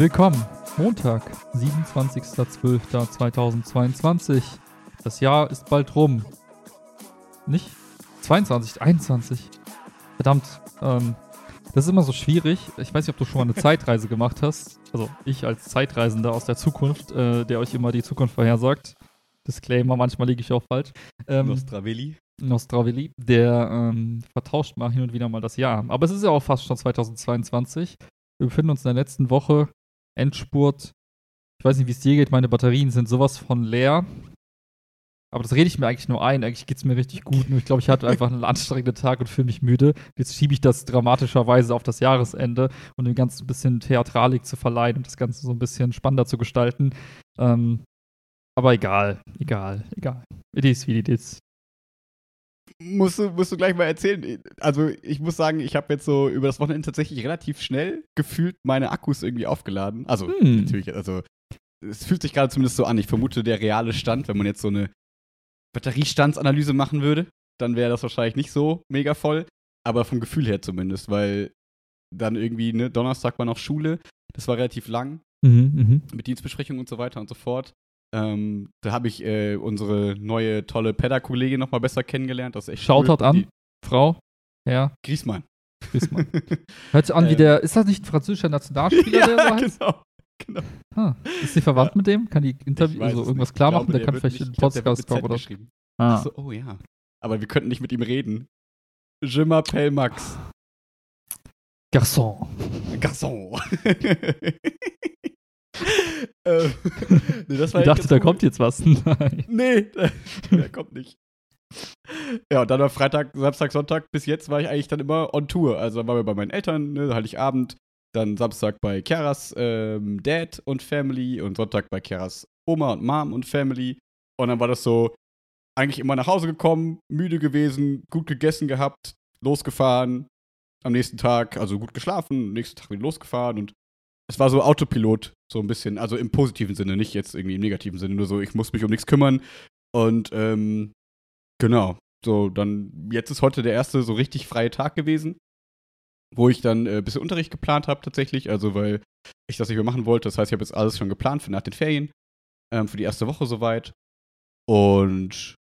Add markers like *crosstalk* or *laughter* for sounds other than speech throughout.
Willkommen. Montag, 27.12.2022. Das Jahr ist bald rum. Nicht? 22, 21. Verdammt. Ähm, das ist immer so schwierig. Ich weiß nicht, ob du schon mal eine *laughs* Zeitreise gemacht hast. Also ich als Zeitreisender aus der Zukunft, äh, der euch immer die Zukunft vorhersagt. Disclaimer, manchmal liege ich auch falsch. Ähm, Nostravelli. Nostravelli, der ähm, vertauscht mal hin und wieder mal das Jahr. Aber es ist ja auch fast schon 2022. Wir befinden uns in der letzten Woche. Endspurt. Ich weiß nicht, wie es dir geht. Meine Batterien sind sowas von leer. Aber das rede ich mir eigentlich nur ein. Eigentlich geht es mir richtig gut. Nur ich glaube, ich hatte einfach einen anstrengenden Tag und fühle mich müde. Jetzt schiebe ich das dramatischerweise auf das Jahresende um dem Ganzen ein bisschen Theatralik zu verleihen und das Ganze so ein bisschen spannender zu gestalten. Ähm, aber egal, egal, egal. It is wie it is. Musst du, musst du gleich mal erzählen. Also, ich muss sagen, ich habe jetzt so über das Wochenende tatsächlich relativ schnell gefühlt meine Akkus irgendwie aufgeladen. Also, Hm. natürlich, also, es fühlt sich gerade zumindest so an. Ich vermute, der reale Stand, wenn man jetzt so eine Batteriestandsanalyse machen würde, dann wäre das wahrscheinlich nicht so mega voll. Aber vom Gefühl her zumindest, weil dann irgendwie, ne, Donnerstag war noch Schule. Das war relativ lang Mhm, mhm. mit Dienstbesprechungen und so weiter und so fort. Ähm, da habe ich äh, unsere neue tolle Pedda-Kollegin noch mal besser kennengelernt. Das ist echt Shoutout cool. an, Frau, Herr Griezmann. Griezmann. *laughs* Hört sich an wie Ähm. der, ist das nicht ein französischer Nationalspieler, *laughs* der so heißt? genau. genau. Ah, ist sie verwandt mit dem? Kann die Interview, also irgendwas klar Ich machen? glaube, Der kann vielleicht in den der Podcast kommen oder geschrieben. Ah. Ach so, oh ja. Aber wir könnten nicht mit ihm reden. Je m'appelle Max. Garçon. Garçon. *laughs* ähm, *laughs* nee, das war Ich dachte, da cool. kommt jetzt was. *laughs* Nein. Nee, *laughs* der kommt nicht. Ja, und dann war Freitag, Samstag, Sonntag, bis jetzt war ich eigentlich dann immer on Tour. Also dann waren wir bei meinen Eltern, ne, Heiligabend, dann Samstag bei Keras ähm, Dad und Family und Sonntag bei Keras Oma und Mom und Family. Und dann war das so, eigentlich immer nach Hause gekommen, müde gewesen, gut gegessen gehabt, losgefahren, am nächsten Tag, also gut geschlafen, am nächsten Tag wieder losgefahren und es war so Autopilot, so ein bisschen, also im positiven Sinne, nicht jetzt irgendwie im negativen Sinne, nur so, ich muss mich um nichts kümmern. Und ähm, genau, so dann, jetzt ist heute der erste so richtig freie Tag gewesen, wo ich dann äh, ein bisschen Unterricht geplant habe tatsächlich, also weil ich das nicht mehr machen wollte. Das heißt, ich habe jetzt alles schon geplant für nach den Ferien, ähm, für die erste Woche soweit. Und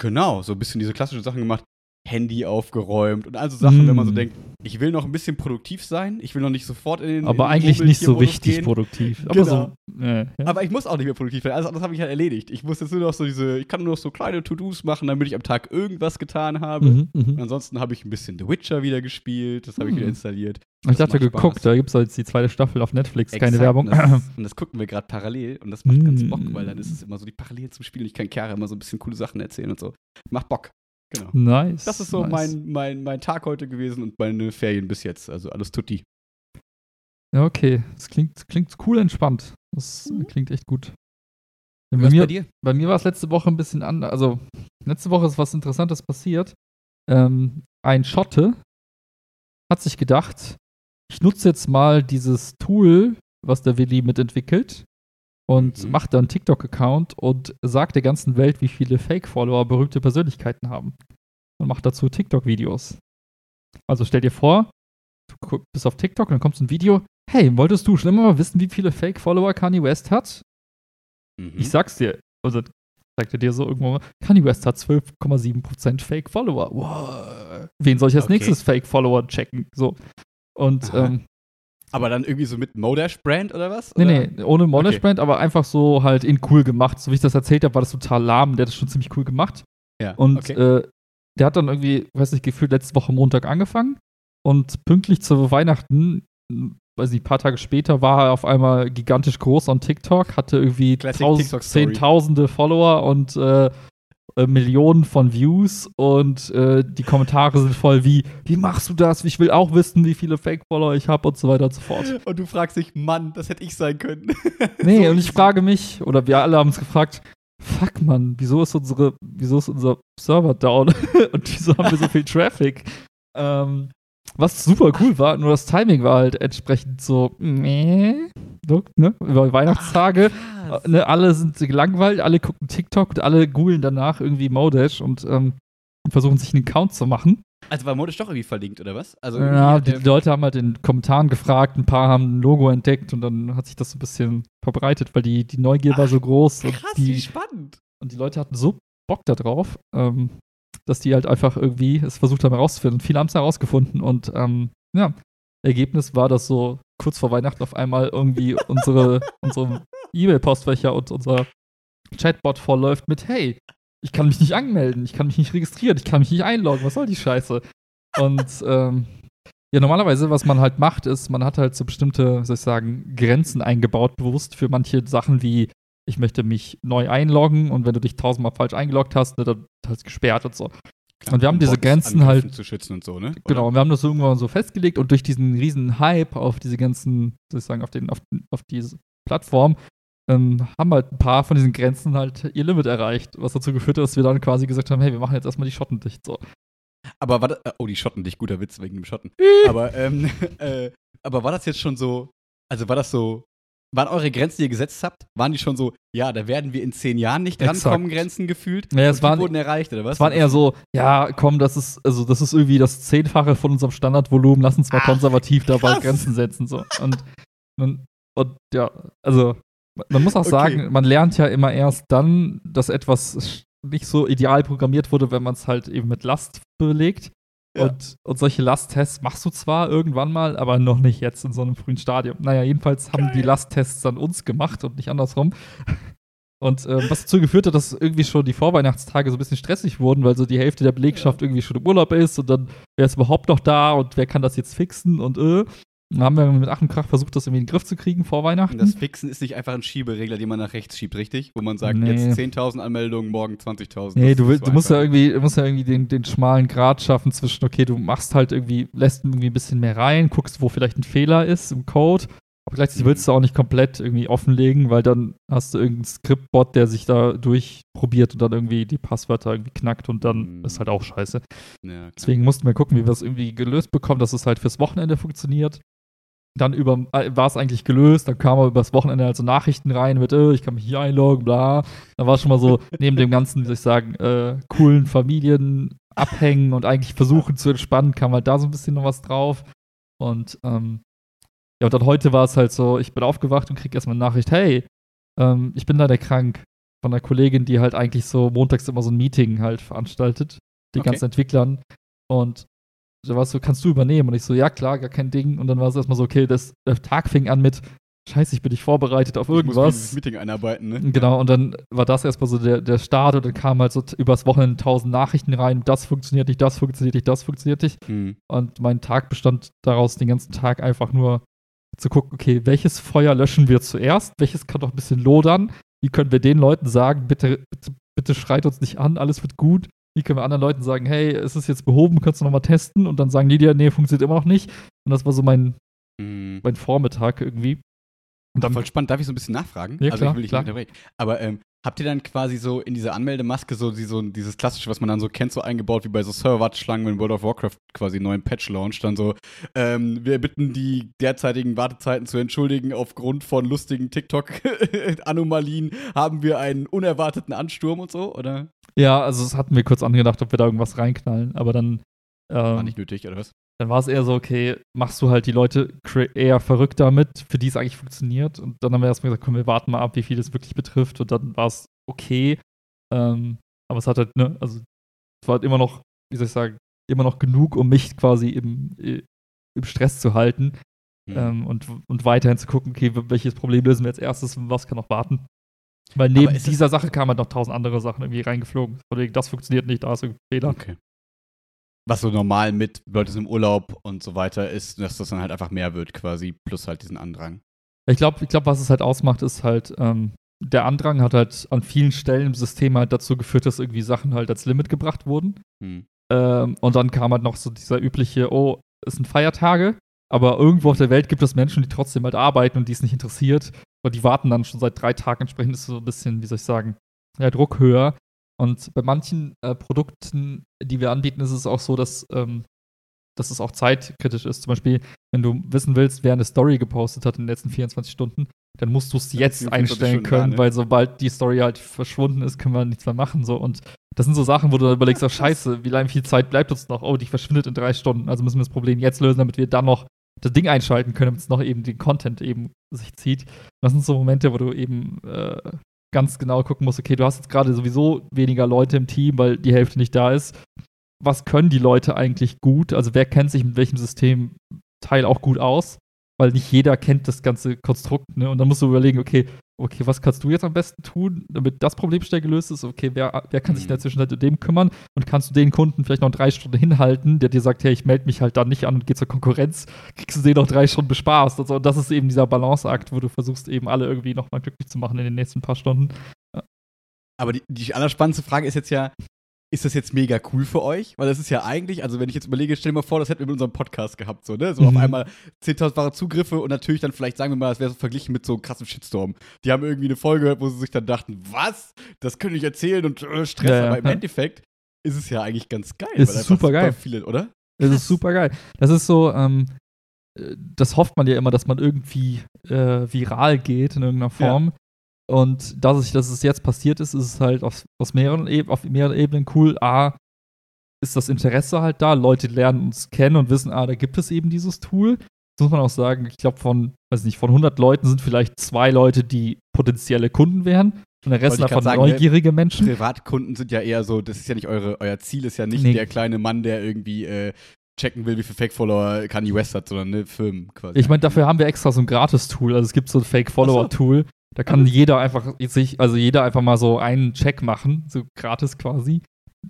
genau, so ein bisschen diese klassischen Sachen gemacht. Handy aufgeräumt und also Sachen, Mm. wenn man so denkt, ich will noch ein bisschen produktiv sein, ich will noch nicht sofort in den Aber in eigentlich nicht so richtig gehen. produktiv. Aber Genau. so. Äh, ja. Aber ich muss auch nicht mehr produktiv werden. Alles andere habe ich halt erledigt. Ich muss jetzt nur noch so diese, ich kann nur noch so kleine To-Dos machen, damit ich am Tag irgendwas getan habe. Mhm, mhm. Ansonsten habe ich ein bisschen The Witcher wieder gespielt, das habe ich Mhm. wieder installiert. Ich dachte, geguckt, Spaß. da gibt es jetzt die zweite Staffel auf Netflix, keine Exakt, Werbung. Und das, *laughs* und das gucken wir gerade parallel und das macht ganz Mm. Bock, weil dann ist es immer so die Parallelen zum Spiel und ich kann Chiara immer so ein bisschen coole Sachen erzählen und so. Macht Bock. Genau. Nice. Das ist so nice. mein, mein, mein Tag heute gewesen und meine Ferien bis jetzt. Also alles tutti. Ja, okay. Das klingt, klingt cool entspannt. Das Mhm. klingt echt gut. Bei, Was mir, bei dir? bei mir war es letzte Woche ein bisschen anders. Also, letzte Woche ist was Interessantes passiert. Ähm, ein Schotte hat sich gedacht, ich nutze jetzt mal dieses Tool, was der Willi mitentwickelt und Mhm. macht dann einen TikTok-Account und sagt der ganzen Welt, wie viele Fake-Follower berühmte Persönlichkeiten haben. Und macht dazu TikTok-Videos. Also stell dir vor, du bist auf TikTok und dann kommt so ein Video. Hey, wolltest du schon immer mal wissen, wie viele Fake-Follower Kanye West hat? Mhm. Ich sag's dir. Also sagt er dir so irgendwo mal, Kanye West hat 12,7% Fake-Follower. Wow. Wen soll ich als Okay. nächstes Fake-Follower checken? So. Und, ähm, Aber dann irgendwie so mit Modash-Brand oder was? nee, oder? nee, ohne Monash Okay. Brand, aber einfach so halt in cool gemacht. So wie ich das erzählt habe, war das total lahm. Der hat das schon ziemlich cool gemacht. Ja, Und okay. äh, der hat dann irgendwie, weiß nicht, gefühlt letzte Woche Montag angefangen. Und pünktlich zu Weihnachten, weiß nicht, ein paar Tage später, war er auf einmal gigantisch groß on TikTok, hatte irgendwie tausend, zehntausende Follower und äh, äh, Millionen von Views und äh, die Kommentare sind voll wie, wie machst du das? Ich will auch wissen, wie viele Fake-Follower ich habe und so weiter und so fort. Und du fragst dich, Mann, das hätte ich sein können. *laughs* Nee, So und ich frage mich, oder wir alle haben uns gefragt, fuck man, wieso ist unsere, wieso ist unser Server down *laughs* und wieso haben wir so viel Traffic? Ähm, was super cool war, nur das Timing war halt entsprechend so, meh, ne, über Weihnachtstage. Äh, Ne, alle sind gelangweilt, alle gucken TikTok und alle googeln danach irgendwie Modash und ähm, versuchen sich einen Account zu machen. Also war modisch doch irgendwie verlinkt, oder was? Also ja, die Leute haben halt in den Kommentaren gefragt, ein paar haben ein Logo entdeckt und dann hat sich das so ein bisschen verbreitet, weil die, die Neugier war so groß. krass, wie die, spannend. und die Leute hatten so Bock da drauf, ähm, dass die halt einfach irgendwie es versucht haben herauszufinden. Viele haben es herausgefunden. Und ähm, ja, Ergebnis war, dass so kurz vor Weihnachten auf einmal irgendwie *laughs* unsere, unsere E-Mail-Postfächer und unser Chatbot vorläuft mit, hey, ich kann mich nicht anmelden, ich kann mich nicht registrieren, ich kann mich nicht einloggen, was soll die Scheiße? Und ähm, ja, normalerweise, was man halt macht, ist, man hat halt so bestimmte, soll ich sagen, Grenzen eingebaut, bewusst für manche Sachen wie, ich möchte mich neu einloggen und wenn du dich tausendmal falsch eingeloggt hast, ne, dann halt gesperrt und so. Klar, Und wir haben um diese Grenzen halt- zu schützen und so, ne? Oder? Genau, und wir haben das irgendwann so festgelegt und durch diesen riesen Hype auf diese ganzen, soll ich sagen, auf, den, auf, auf diese Plattform, ähm, haben halt ein paar von diesen Grenzen halt ihr Limit erreicht, was dazu geführt hat, dass wir dann quasi gesagt haben, hey, wir machen jetzt erstmal die Schotten dicht. So. Aber war das, äh, oh, die Schotten dich, guter Witz wegen dem Schotten. aber, ähm, *laughs* äh, aber war das jetzt schon so, also war das so, waren eure Grenzen, die ihr gesetzt habt, waren die schon so, ja, da werden wir in zehn Jahren nicht Exakt. drankommen, Grenzen gefühlt? Ja, es waren- wurden erreicht, oder was? Es waren eher so, ja, komm, das ist, also das ist irgendwie das Zehnfache von unserem Standardvolumen, lass uns mal Ach, konservativ dabei krass. Grenzen setzen. So. Und, und, und ja, also man muss auch Okay. sagen, man lernt ja immer erst dann, dass etwas nicht so ideal programmiert wurde, wenn man es halt eben mit Last belegt. Ja. Und, und solche Lasttests machst du zwar irgendwann mal, aber noch nicht jetzt in so einem frühen Stadium. Naja, jedenfalls haben die Geil. Lasttests dann uns gemacht und nicht andersrum. Und ähm, was dazu geführt hat, dass irgendwie schon die Vorweihnachtstage so ein bisschen stressig wurden, weil so die Hälfte der Belegschaft irgendwie schon im Urlaub ist und dann, wer ist überhaupt noch da und wer kann das jetzt fixen und äh. Dann haben wir mit Ach und Krach versucht, das irgendwie in den Griff zu kriegen vor Weihnachten. Das Fixen ist nicht einfach ein Schieberegler, den man nach rechts schiebt, richtig? Wo man sagt, Nee. jetzt 10.000 Anmeldungen, morgen 20.000. Nee, du, du musst ja irgendwie, musst ja irgendwie den, den schmalen Grat schaffen zwischen, okay, du machst halt irgendwie, lässt irgendwie ein bisschen mehr rein, guckst, wo vielleicht ein Fehler ist im Code, aber gleichzeitig Mhm. willst du auch nicht komplett irgendwie offenlegen, weil dann hast du irgendeinen Skriptbot, der sich da durchprobiert und dann irgendwie die Passwörter irgendwie knackt und dann Mhm. ist halt auch scheiße. Ja. Deswegen mussten wir gucken, wie wir es irgendwie gelöst bekommen, dass es halt fürs Wochenende funktioniert. Dann über, äh, war es eigentlich gelöst, dann kamen aber übers Wochenende halt so Nachrichten rein mit, äh, ich kann mich hier einloggen, bla. Da war schon mal so, neben dem ganzen, wie soll ich sagen, äh, coolen Familien abhängen und eigentlich versuchen zu entspannen, kam halt da so ein bisschen noch was drauf. Und ähm, ja, und dann heute war es halt so, ich bin aufgewacht und krieg erstmal eine Nachricht, hey, ähm, ich bin leider krank von einer Kollegin, die halt eigentlich so montags immer so ein Meeting halt veranstaltet, den Okay. ganzen Entwicklern. Und da war es so, kannst du übernehmen? Und ich so, ja klar, gar kein Ding. Und dann war es erstmal so, okay, das, der Tag fing an mit, scheiße, ich bin nicht vorbereitet auf Ich muss mich in irgendwas. dieses Meeting einarbeiten, ne? Genau, und dann war das erstmal so der, der Start und dann kamen halt so übers Wochenende tausend Nachrichten rein, das funktioniert nicht, das funktioniert nicht, das funktioniert nicht. Hm. Und mein Tag bestand daraus, den ganzen Tag einfach nur zu gucken, okay, welches Feuer löschen wir zuerst, welches kann doch ein bisschen lodern, wie können wir den Leuten sagen, bitte, bitte, bitte schreit uns nicht an, alles wird gut. Wie können wir anderen Leuten sagen, hey, es ist jetzt behoben, kannst du nochmal testen? Und dann sagen die dir, nee, funktioniert immer noch nicht. Und das war so mein, Hm. mein Vormittag irgendwie. Und dann, Voll spannend. Darf ich so ein bisschen nachfragen? Ja, also klar, ich will dich klar. nicht unterbrechen. Aber ähm, habt ihr dann quasi so in dieser Anmeldemaske so, die, so dieses klassische, was man dann so kennt, so eingebaut wie bei so Server-Schlangen, wenn World of Warcraft quasi einen neuen Patch launcht, dann so, ähm, wir bitten die derzeitigen Wartezeiten zu entschuldigen. Aufgrund von lustigen TikTok-Anomalien *laughs* haben wir einen unerwarteten Ansturm und so, oder? Ja, also es hatten wir kurz angedacht, ob wir da irgendwas reinknallen, aber dann War ähm, nicht nötig, oder was? dann war es eher so, okay, machst du halt die Leute eher verrückt damit, für die es eigentlich funktioniert. Und dann haben wir erstmal gesagt, komm, wir warten mal ab, wie viel es wirklich betrifft. Und dann war es okay. Ähm, aber es hat halt, ne, also es war halt immer noch, wie soll ich sagen, immer noch genug, um mich quasi im, äh, im Stress zu halten Hm. ähm, und, und weiterhin zu gucken, okay, welches Problem lösen wir jetzt erstes und was kann noch warten. Weil neben dieser Sache kamen halt noch tausend andere Sachen irgendwie reingeflogen. Das funktioniert nicht, da ist ein Fehler. Okay. Was so normal mit Leute sind im Urlaub und so weiter ist, dass das dann halt einfach mehr wird quasi, plus halt diesen Andrang. Ich glaube, ich glaub, was es halt ausmacht, ist halt, ähm, der Andrang hat halt an vielen Stellen im System halt dazu geführt, dass irgendwie Sachen halt als Limit gebracht wurden. Hm. Ähm, und dann kam halt noch so dieser übliche, oh, es sind Feiertage, aber irgendwo auf der Welt gibt es Menschen, die trotzdem halt arbeiten und die es nicht interessiert. Und die warten dann schon seit drei Tagen. Entsprechend ist so ein bisschen, wie soll ich sagen, der Druck höher. Und bei manchen äh, Produkten, die wir anbieten, ist es auch so, dass ähm, dass es auch zeitkritisch ist. Zum Beispiel, wenn du wissen willst, wer eine Story gepostet hat in den letzten 24 Stunden, dann musst du es jetzt einstellen können, ne? weil sobald die Story halt verschwunden ist, können wir nichts mehr machen. So. Und das sind so Sachen, wo du überlegst, *laughs* oh, scheiße, wie lange viel Zeit bleibt uns noch? Oh, die verschwindet in drei Stunden. Also müssen wir das Problem jetzt lösen, damit wir dann noch das Ding einschalten können, damit es noch eben den Content eben sich zieht. das sind so Momente, wo du eben äh, ganz genau gucken musst, okay, du hast jetzt gerade sowieso weniger Leute im Team, weil die Hälfte nicht da ist. Was können die Leute eigentlich gut? Also wer kennt sich mit welchem Systemteil auch gut aus? Weil nicht jeder kennt das ganze Konstrukt, ne? Und dann musst du überlegen, okay, okay, was kannst du jetzt am besten tun, damit das Problem schnell gelöst ist? Okay, wer, wer kann sich in der mhm. Zwischenzeit um dem kümmern? Und kannst du den Kunden vielleicht noch drei Stunden hinhalten, der dir sagt, hey, ich melde mich halt dann nicht an und gehe zur Konkurrenz, kriegst du den noch drei Stunden bespaßt. Und, so. und das ist eben dieser Balanceakt, wo du versuchst, eben alle irgendwie nochmal glücklich zu machen in den nächsten paar Stunden. Aber die, die allerspannendste Frage ist jetzt ja, ist das jetzt mega cool für euch? Weil das ist ja eigentlich, also wenn ich jetzt überlege, stell dir mal vor, das hätten wir mit unserem Podcast gehabt, so, ne? So mhm. auf einmal 10.000 Zugriffe und natürlich dann vielleicht, sagen wir mal, das wäre so verglichen mit so einem krassen Shitstorm. Die haben irgendwie eine Folge gehört, wo sie sich dann dachten, was? Das könnte ich erzählen und äh, Stress, ja, aber im ja. Endeffekt ist es ja eigentlich ganz geil. Es ist super geil. Viele, oder? Es ist super geil. Das ist so, ähm, das hofft man ja immer, dass man irgendwie äh, viral geht in irgendeiner Form. Und dass, ich, dass es jetzt passiert ist, ist es halt auf, aus mehreren, auf mehreren Ebenen cool. A, ist das Interesse halt da. Leute lernen uns kennen und wissen, ah, da gibt es eben dieses Tool. Das muss man auch sagen, ich glaube, von, weiß nicht, von 100 Leuten sind vielleicht zwei Leute, die potenzielle Kunden wären. Und der Rest davon sagen, ne, neugierige Menschen. Privatkunden sind ja eher so, das ist ja nicht eure, euer Ziel, ist ja nicht nee. der kleine Mann, der irgendwie äh, checken will, wie viel Fake-Follower Kanye West hat, sondern ne, Firmen quasi. Ich meine, dafür haben wir extra so ein Gratis-Tool. Also es gibt so ein Fake-Follower-Tool. Da kann jeder einfach sich, also jeder einfach mal so einen Check machen, so gratis quasi.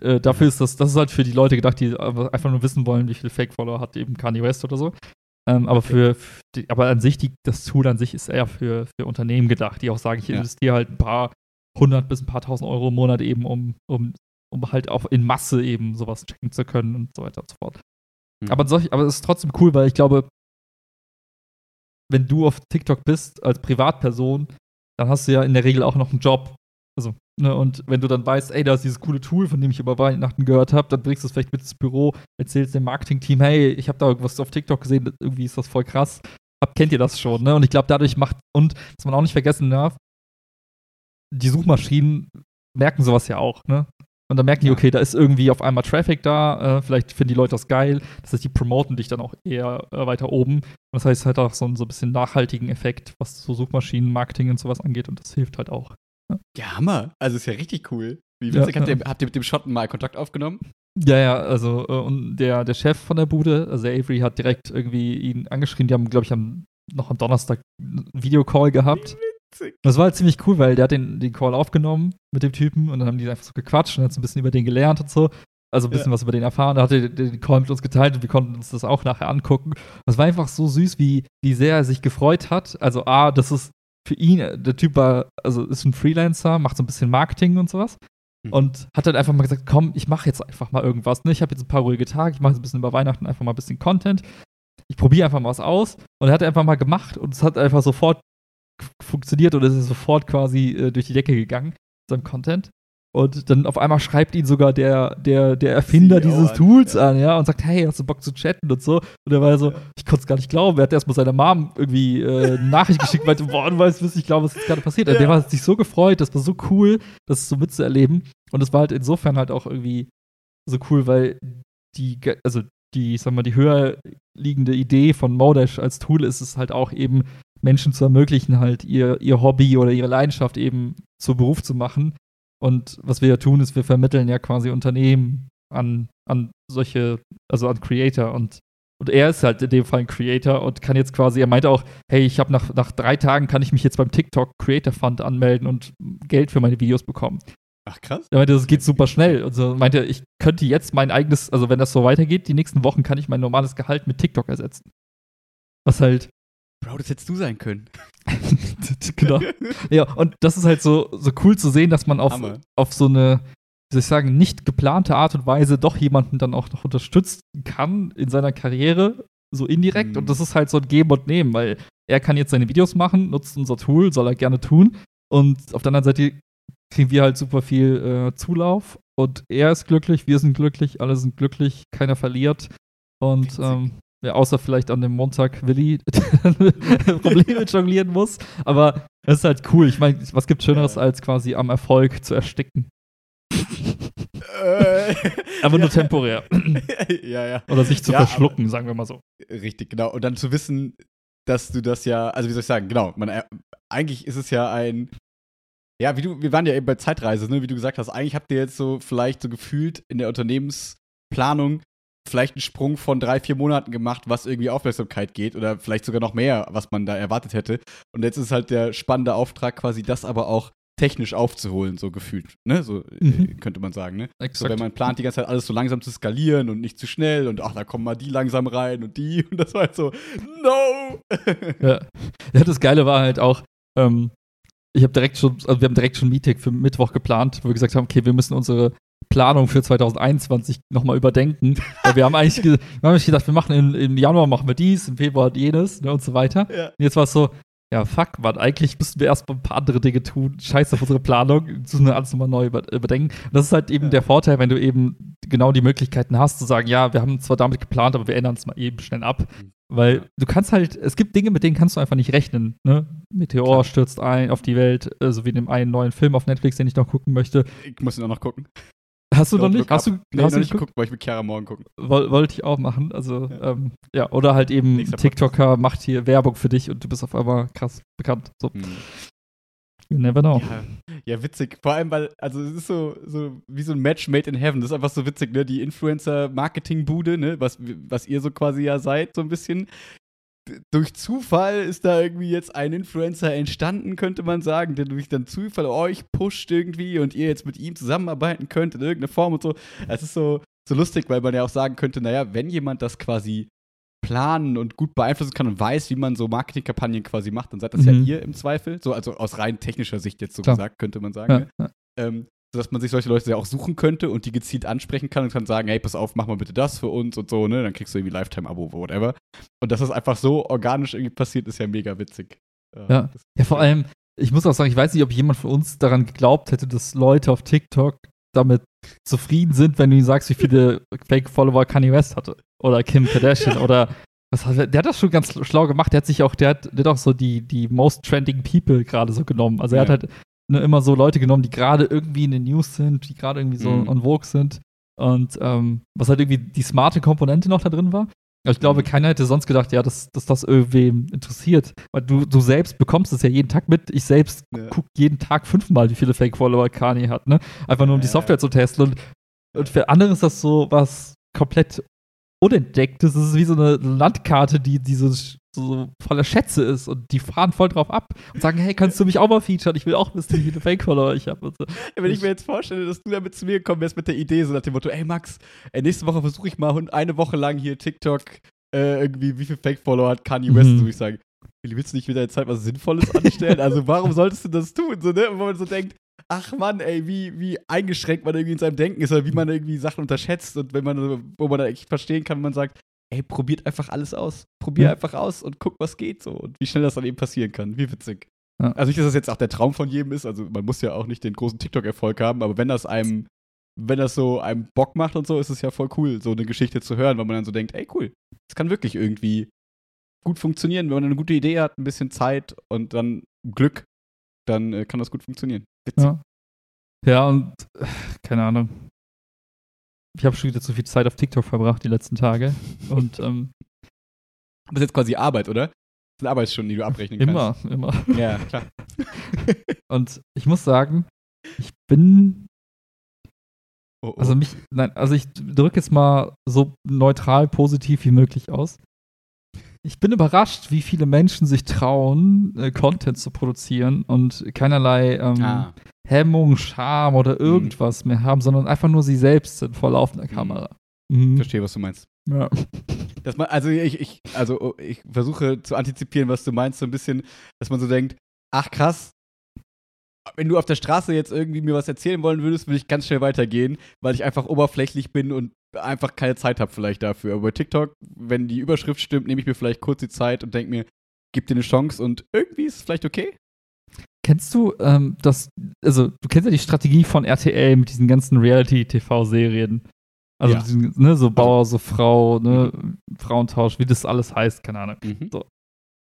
Äh, dafür ist das, das ist halt für die Leute gedacht, die einfach nur wissen wollen, wie viel Fake-Follower hat eben Kanye West oder so. Ähm, aber für, für die, aber an sich, die, das Tool an sich ist eher für, für Unternehmen gedacht, die auch sagen, ich ja. investiere halt ein paar hundert bis ein paar tausend Euro im Monat eben, um, um, um halt auch in Masse eben sowas checken zu können und so weiter und so fort. Mhm. Aber, solch, aber es ist trotzdem cool, weil ich glaube, wenn du auf TikTok bist als Privatperson, dann hast du ja in der Regel auch noch einen Job. Also, ne, und wenn du dann weißt, ey, da ist dieses coole Tool, von dem ich über Weihnachten gehört habe, dann bringst du es vielleicht mit ins Büro, erzählst dem Marketing-Team, hey, ich habe da irgendwas auf TikTok gesehen, irgendwie ist das voll krass. Hab, kennt ihr das schon, ne? Und ich glaube, dadurch macht, und was man auch nicht vergessen darf, die Suchmaschinen merken sowas ja auch, ne? Und dann merken die, okay, da ist irgendwie auf einmal Traffic da, äh, vielleicht finden die Leute das geil. Das heißt, die promoten dich dann auch eher äh, weiter oben. Und das heißt halt auch so, ein so ein bisschen nachhaltigen Effekt, was so Suchmaschinen, Marketing und sowas angeht. Und das hilft halt auch. Ja, ja Hammer. Also ist ja richtig cool. Wie witzig, ja, habt, ihr, *laughs* habt ihr mit dem Schotten mal Kontakt aufgenommen? Ja, ja, also äh, und der, der Chef von der Bude, also Avery, hat direkt irgendwie ihn angeschrieben. Die haben, glaube ich, am, noch am Donnerstag einen Videocall gehabt. Das war halt ziemlich cool, weil der hat den, den Call aufgenommen mit dem Typen und dann haben die einfach so gequatscht und hat so ein bisschen über den gelernt und so. Also ein bisschen ja. was über den erfahren. Da hat er den Call mit uns geteilt und wir konnten uns das auch nachher angucken. Das war einfach so süß, wie, wie sehr er sich gefreut hat. Also, A, das ist für ihn, der Typ war, also ist ein Freelancer, macht so ein bisschen Marketing und sowas. Mhm. Und hat dann einfach mal gesagt, komm, ich mache jetzt einfach mal irgendwas. Ne? Ich habe jetzt ein paar ruhige Tage, ich mache jetzt ein bisschen über Weihnachten einfach mal ein bisschen Content. Ich probiere einfach mal was aus. Und er hat einfach mal gemacht und es hat einfach sofort funktioniert und es ist sofort quasi äh, durch die Decke gegangen, seinem Content. Und dann auf einmal schreibt ihn sogar der, der, der Erfinder CEO dieses an, Tools ja. an, ja, und sagt, hey, hast du Bock zu chatten und so. Und er war so, ja. ich konnte es gar nicht glauben. Er hat erstmal seiner Mom irgendwie äh, eine *laughs* Nachricht geschickt, meinte, boah, du weißt, ich glaube, was jetzt gerade passiert. Ja. Der hat sich so gefreut, das war so cool, das so mitzuerleben. Und es war halt insofern halt auch irgendwie so cool, weil die, also die, ich sag mal, die höher liegende Idee von Modash als Tool ist es halt auch eben, Menschen zu ermöglichen, halt ihr, ihr Hobby oder ihre Leidenschaft eben zu Beruf zu machen. Und was wir ja tun, ist, wir vermitteln ja quasi Unternehmen an, an solche, also an Creator und und er ist halt in dem Fall ein Creator und kann jetzt quasi, er meinte auch, hey, ich habe nach, nach drei Tagen kann ich mich jetzt beim TikTok Creator Fund anmelden und Geld für meine Videos bekommen. Ach krass. Er meinte, das geht super schnell. Und so meinte, ich könnte jetzt mein eigenes, also wenn das so weitergeht, die nächsten Wochen kann ich mein normales Gehalt mit TikTok ersetzen. Was halt Bro, das hättest du sein können. *laughs* genau. Ja, und das ist halt so, so cool zu sehen, dass man auf, auf so eine, wie soll ich sagen, nicht geplante Art und Weise doch jemanden dann auch noch unterstützen kann in seiner Karriere, so indirekt. Mhm. Und das ist halt so ein Geben und Nehmen, weil er kann jetzt seine Videos machen, nutzt unser Tool, soll er gerne tun. Und auf der anderen Seite kriegen wir halt super viel äh, Zulauf. Und er ist glücklich, wir sind glücklich, alle sind glücklich, keiner verliert. Und ähm, ja, außer vielleicht an dem Montag Willi *laughs* Probleme jonglieren muss. Aber es ist halt cool. Ich meine, was gibt Schöneres, als quasi am Erfolg zu ersticken? Äh, Aber nur ja. temporär. *laughs* ja, ja. Oder sich zu Ja, verschlucken, sagen wir mal so. Richtig, genau. Und dann zu wissen, dass du das ja, also wie soll ich sagen, genau, man, äh, eigentlich ist es ja ein, ja, wie du, wir waren ja eben bei Zeitreise, ne, wie du gesagt hast, eigentlich habt ihr jetzt so vielleicht so gefühlt in der Unternehmensplanung vielleicht einen Sprung von drei, vier Monaten gemacht, was irgendwie Aufmerksamkeit geht oder vielleicht sogar noch mehr, was man da erwartet hätte. Und jetzt ist halt der spannende Auftrag quasi, das aber auch technisch aufzuholen, so gefühlt, ne, so äh, Mhm. könnte man sagen, ne. So, Exakt. wenn man plant, die ganze Zeit alles so langsam zu skalieren und nicht zu schnell und ach, da kommen mal die langsam rein und die *laughs* und das war halt so, no! *laughs* Ja. ja, das Geile war halt auch, ähm, ich habe direkt schon, also wir haben direkt schon ein Meeting für Mittwoch geplant, wo wir gesagt haben, okay, wir müssen unsere Planung für 2021 nochmal überdenken. Weil wir haben eigentlich, ge wir haben eigentlich gedacht, wir machen im, im Januar machen wir dies, im Februar jenes ne, und so weiter. ja. Und jetzt war es so, ja, fuck, Mann, eigentlich müssten wir erstmal ein paar andere Dinge tun. Scheiß auf unsere Planung, müssen wir alles nochmal neu über überdenken. Und das ist halt eben Ja. der Vorteil, wenn du eben genau die Möglichkeiten hast, zu sagen, ja, wir haben zwar damit geplant, aber wir ändern es mal eben schnell ab. Weil Ja. du kannst halt, es gibt Dinge, mit denen kannst du einfach nicht rechnen. Ne? Meteor Klar. stürzt ein auf die Welt, äh, so wie in dem einen neuen Film auf Netflix, den ich noch gucken möchte. Ich muss ihn auch noch gucken. Hast du noch nicht? Hast du. Nee, hast noch nicht geguckt? weil ich mit Chiara morgen gucken. Woll, wollte ich auch machen. Also, Ja. ähm, ja, oder halt eben Nächster TikToker macht hier Werbung für dich und du bist auf einmal krass bekannt. So, Hm. you never know. Ja, ja, witzig. Vor allem, weil, also es ist so, so wie so ein Match made in heaven. Das ist einfach so witzig, ne? Die Influencer-Marketing-Bude, ne? Was, was ihr so quasi ja seid, so ein bisschen. Durch Zufall ist da irgendwie jetzt ein Influencer entstanden, könnte man sagen, der durch dann Zufall euch pusht irgendwie und ihr jetzt mit ihm zusammenarbeiten könnt in irgendeiner Form und so. Es ist so, so lustig, weil man ja auch sagen könnte, naja, wenn jemand das quasi planen und gut beeinflussen kann und weiß, wie man so Marketingkampagnen quasi macht, dann seid das Mhm. ja ihr im Zweifel. So, also aus rein technischer Sicht jetzt so Klar. gesagt, könnte man sagen. Ja, ja. Ähm, sodass man sich solche Leute ja auch suchen könnte und die gezielt ansprechen kann und kann sagen, hey, pass auf, mach mal bitte das für uns und so, ne? Dann kriegst du irgendwie Lifetime-Abo oder whatever. Und dass das einfach so organisch irgendwie passiert, ist ja mega witzig. Äh, Ja. Ja, vor allem, ich muss auch sagen, ich weiß nicht, ob jemand von uns daran geglaubt hätte, dass Leute auf TikTok damit zufrieden sind, wenn du ihnen sagst, wie viele *laughs* Fake-Follower Kanye West hatte. Oder Kim Kardashian. Oder was hat er, der hat das schon ganz schlau gemacht. Der hat sich auch, der hat, der hat auch so die, die most trending people gerade so genommen. Also er hat Ja. halt ne, immer so Leute genommen, die gerade irgendwie in den News sind, die gerade irgendwie so Mhm. on Vogue sind. Und ähm, was halt irgendwie die smarte Komponente noch da drin war. Aber ich glaube, Mhm. keiner hätte sonst gedacht, ja, dass, dass das irgendwem interessiert. Weil du, du selbst bekommst es ja jeden Tag mit. Ich selbst Ja. gucke jeden Tag fünfmal, wie viele Fake-Follower Kanye hat, ne? Einfach nur um die Software zu testen. Und, und für andere ist das so was komplett Unentdecktes. Das ist wie so eine Landkarte, die, die so, so voller Schätze ist. Und die fahren voll drauf ab und sagen, hey, kannst du mich auch mal featuren? Ich will auch wissen, wie viele Fake-Follower ich habe. So. Wenn ich mir jetzt vorstelle, dass du damit zu mir gekommen wärst mit der Idee, so nach dem Motto, ey Max, ey, nächste Woche versuche ich mal eine Woche lang hier TikTok, äh, irgendwie, wie viel Fake-Follower hat Kanye West, Mhm. so ich sage, Willi, willst du nicht mit deiner Zeit was Sinnvolles anstellen? also warum solltest du das tun? So, ne? Wo man so denkt, ach Mann, ey, wie, wie eingeschränkt man irgendwie in seinem Denken ist oder wie man irgendwie Sachen unterschätzt und wenn man, wo man da echt verstehen kann, wenn man sagt, ey, probiert einfach alles aus. Probier Ja. einfach aus und guck, was geht so und wie schnell das dann eben passieren kann. Wie witzig. Ja. Also nicht, dass das jetzt auch der Traum von jedem ist, also man muss ja auch nicht den großen TikTok-Erfolg haben, aber wenn das einem, wenn das so einem Bock macht und so, ist es ja voll cool, so eine Geschichte zu hören, weil man dann so denkt, ey, cool, das kann wirklich irgendwie gut funktionieren, wenn man eine gute Idee hat, ein bisschen Zeit und dann Glück, dann äh, kann das gut funktionieren. Witzig. Ja. ja, und äh, keine Ahnung. Ich habe schon wieder zu viel Zeit auf TikTok verbracht die letzten Tage. Und ähm, Das ist jetzt quasi Arbeit, oder? Das sind Arbeitsstunden, die du abrechnen immer, immer. kannst. Ja, klar. *laughs* Und ich muss sagen, ich bin, Oh, oh. also mich, nein, also ich drücke jetzt mal so neutral positiv wie möglich aus. Ich bin überrascht, wie viele Menschen sich trauen, äh, Content zu produzieren und keinerlei ähm, ah, Hemmung, Scham oder irgendwas mehr haben, sondern einfach nur sie selbst sind vor laufender Kamera. Mhm. verstehe, was du meinst. Ja. Dass man, also ich, ich, also oh, ich versuche zu antizipieren, was du meinst, so ein bisschen, dass man so denkt, ach krass, wenn du auf der Straße jetzt irgendwie mir was erzählen wollen würdest, würde ich ganz schnell weitergehen, weil ich einfach oberflächlich bin und einfach keine Zeit habe vielleicht dafür. Aber bei TikTok, wenn die Überschrift stimmt, nehme ich mir vielleicht kurz die Zeit und denke mir, gib dir eine Chance und irgendwie ist es vielleicht okay. Kennst du ähm, das, also du kennst ja die Strategie von RTL mit diesen ganzen Reality-TV-Serien. Also Ja. diesen, ne, so Bauer, so Frau, ne, Frauentausch, wie das alles heißt, keine Ahnung. Mhm. So.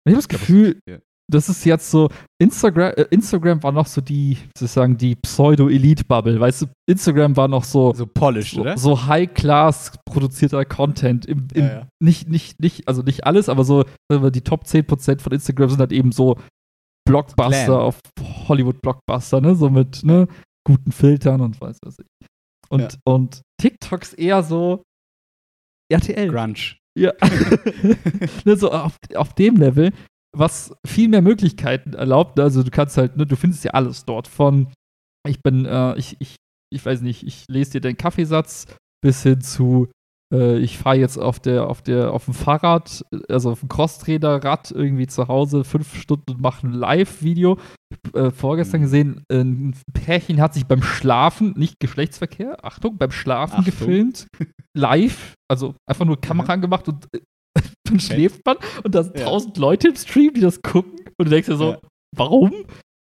Ich habe das Gefühl, ja. Das ist jetzt so, Instagram, äh, Instagram war noch so die, sozusagen die Pseudo-Elite-Bubble, weißt du, Instagram war noch so, So polished, so, oder? so High-Class produzierter Content. Im, im, Ja, ja. Nicht, nicht, nicht, also nicht alles, aber so, die Top 10% von Instagram sind halt eben so Blockbuster Glam. auf Hollywood-Blockbuster, ne, so mit, ne, guten Filtern und weiß was ich. Und, Ja. und TikToks eher so RTL. Grunge. Ja. *laughs* ne, so auf, auf dem Level, was viel mehr Möglichkeiten erlaubt. Also du kannst halt, ne, du findest ja alles dort. Von ich bin, äh, ich, ich, ich weiß nicht, ich lese dir den Kaffeesatz bis hin zu äh, ich fahre jetzt auf der, auf der, auf dem Fahrrad, also auf dem Crosstrainer-Rad irgendwie zu Hause fünf Stunden und mache ein Live-Video. Äh, vorgestern Mhm. gesehen, ein Pärchen hat sich beim Schlafen, nicht Geschlechtsverkehr, Achtung, beim Schlafen Achtung. gefilmt. *laughs* Live, also einfach nur Kamera angemacht und äh, dann schläft man und da sind Ja. tausend Leute im Stream, die das gucken und du denkst dir so, Ja. warum?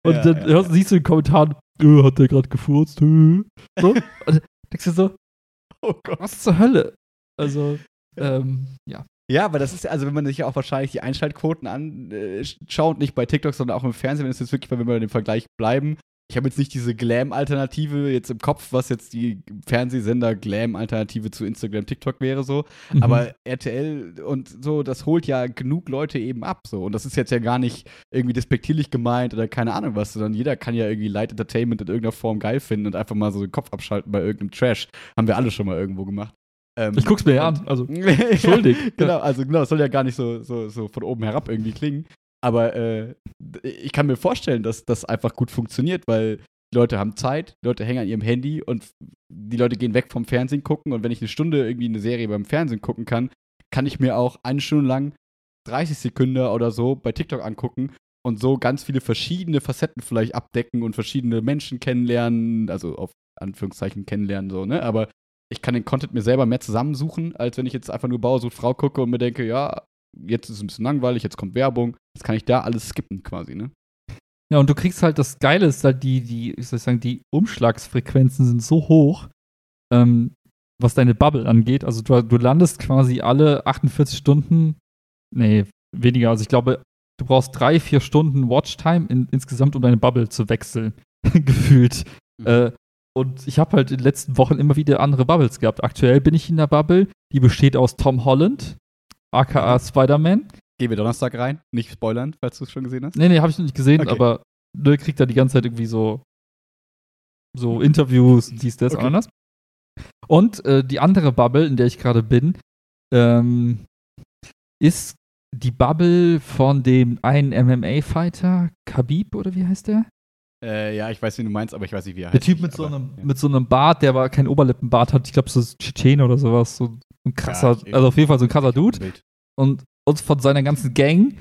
Und Ja, dann ja, hörst, ja. siehst du in den Kommentaren, äh, hat der gerade gefurzt? Äh. So? *laughs* und dann denkst du so, Oh Gott. was zur Hölle? Also, ähm, ja. Ja, aber das ist ja, also wenn man sich ja auch wahrscheinlich die Einschaltquoten anschaut, nicht bei TikTok, sondern auch im Fernsehen, wenn es jetzt wirklich, wenn wir bei dem Vergleich bleiben. Ich habe jetzt nicht diese Glam-Alternative jetzt im Kopf, was jetzt die Fernsehsender Glam-Alternative zu Instagram, TikTok wäre so. Mhm. Aber RTL und so, das holt ja genug Leute eben ab so. Und das ist jetzt ja gar nicht irgendwie despektierlich gemeint oder keine Ahnung was, sondern jeder kann ja irgendwie Light Entertainment in irgendeiner Form geil finden und einfach mal so den Kopf abschalten bei irgendeinem Trash. Haben wir alle schon mal irgendwo gemacht. Ähm, ich guck's mir ja an. Also, *laughs* Entschuldig. ja, genau, also genau, es soll ja gar nicht so, so, so von oben herab irgendwie klingen. Aber äh, ich kann mir vorstellen, dass das einfach gut funktioniert, weil die Leute haben Zeit, die Leute hängen an ihrem Handy und die Leute gehen weg vom Fernsehen gucken. Und wenn ich eine Stunde irgendwie eine Serie beim Fernsehen gucken kann, kann ich mir auch eine Stunde lang 30 Sekunden oder so bei TikTok angucken und so ganz viele verschiedene Facetten vielleicht abdecken und verschiedene Menschen kennenlernen, also auf Anführungszeichen kennenlernen, so, ne? Aber ich kann den Content mir selber mehr zusammensuchen, als wenn ich jetzt einfach nur Bauer sucht Frau gucke und mir denke, ja, jetzt ist es ein bisschen langweilig, jetzt kommt Werbung, jetzt kann ich da alles skippen quasi, ne? Ja, und du kriegst halt, das Geile ist halt, die, die, ich soll sagen, die Umschlagsfrequenzen sind so hoch, ähm, was deine Bubble angeht. Also du, du landest quasi alle 48 Stunden, nee, weniger. Also ich glaube, du brauchst drei, vier Stunden Watchtime in, insgesamt, um deine Bubble zu wechseln, *laughs* gefühlt. Mhm. Äh, und ich habe halt in den letzten Wochen immer wieder andere Bubbles gehabt. Aktuell bin ich in der Bubble, die besteht aus Tom Holland, aka Mhm. Spider-Man. Gehen wir Donnerstag rein, nicht spoilern, falls du es schon gesehen hast. Nee, nee, habe ich noch nicht gesehen, Okay. aber ne, kriegt da die ganze Zeit irgendwie so, so Interviews, dies, das, Okay. anders. Und äh, die andere Bubble, in der ich gerade bin, ähm, ist die Bubble von dem einen MMA-Fighter, Khabib oder wie heißt der? Äh, ja, ich weiß, wie du meinst, aber ich weiß nicht, wie er Der heißt. Typ mit so, aber, einem, ja. mit so einem Bart, der aber kein Oberlippenbart hat. Ich glaube, so ist Tschetschene oder sowas. So ein krasser, Ja, also auf jeden Fall so ein krasser Dude. Bild. und, und von seiner ganzen Gang.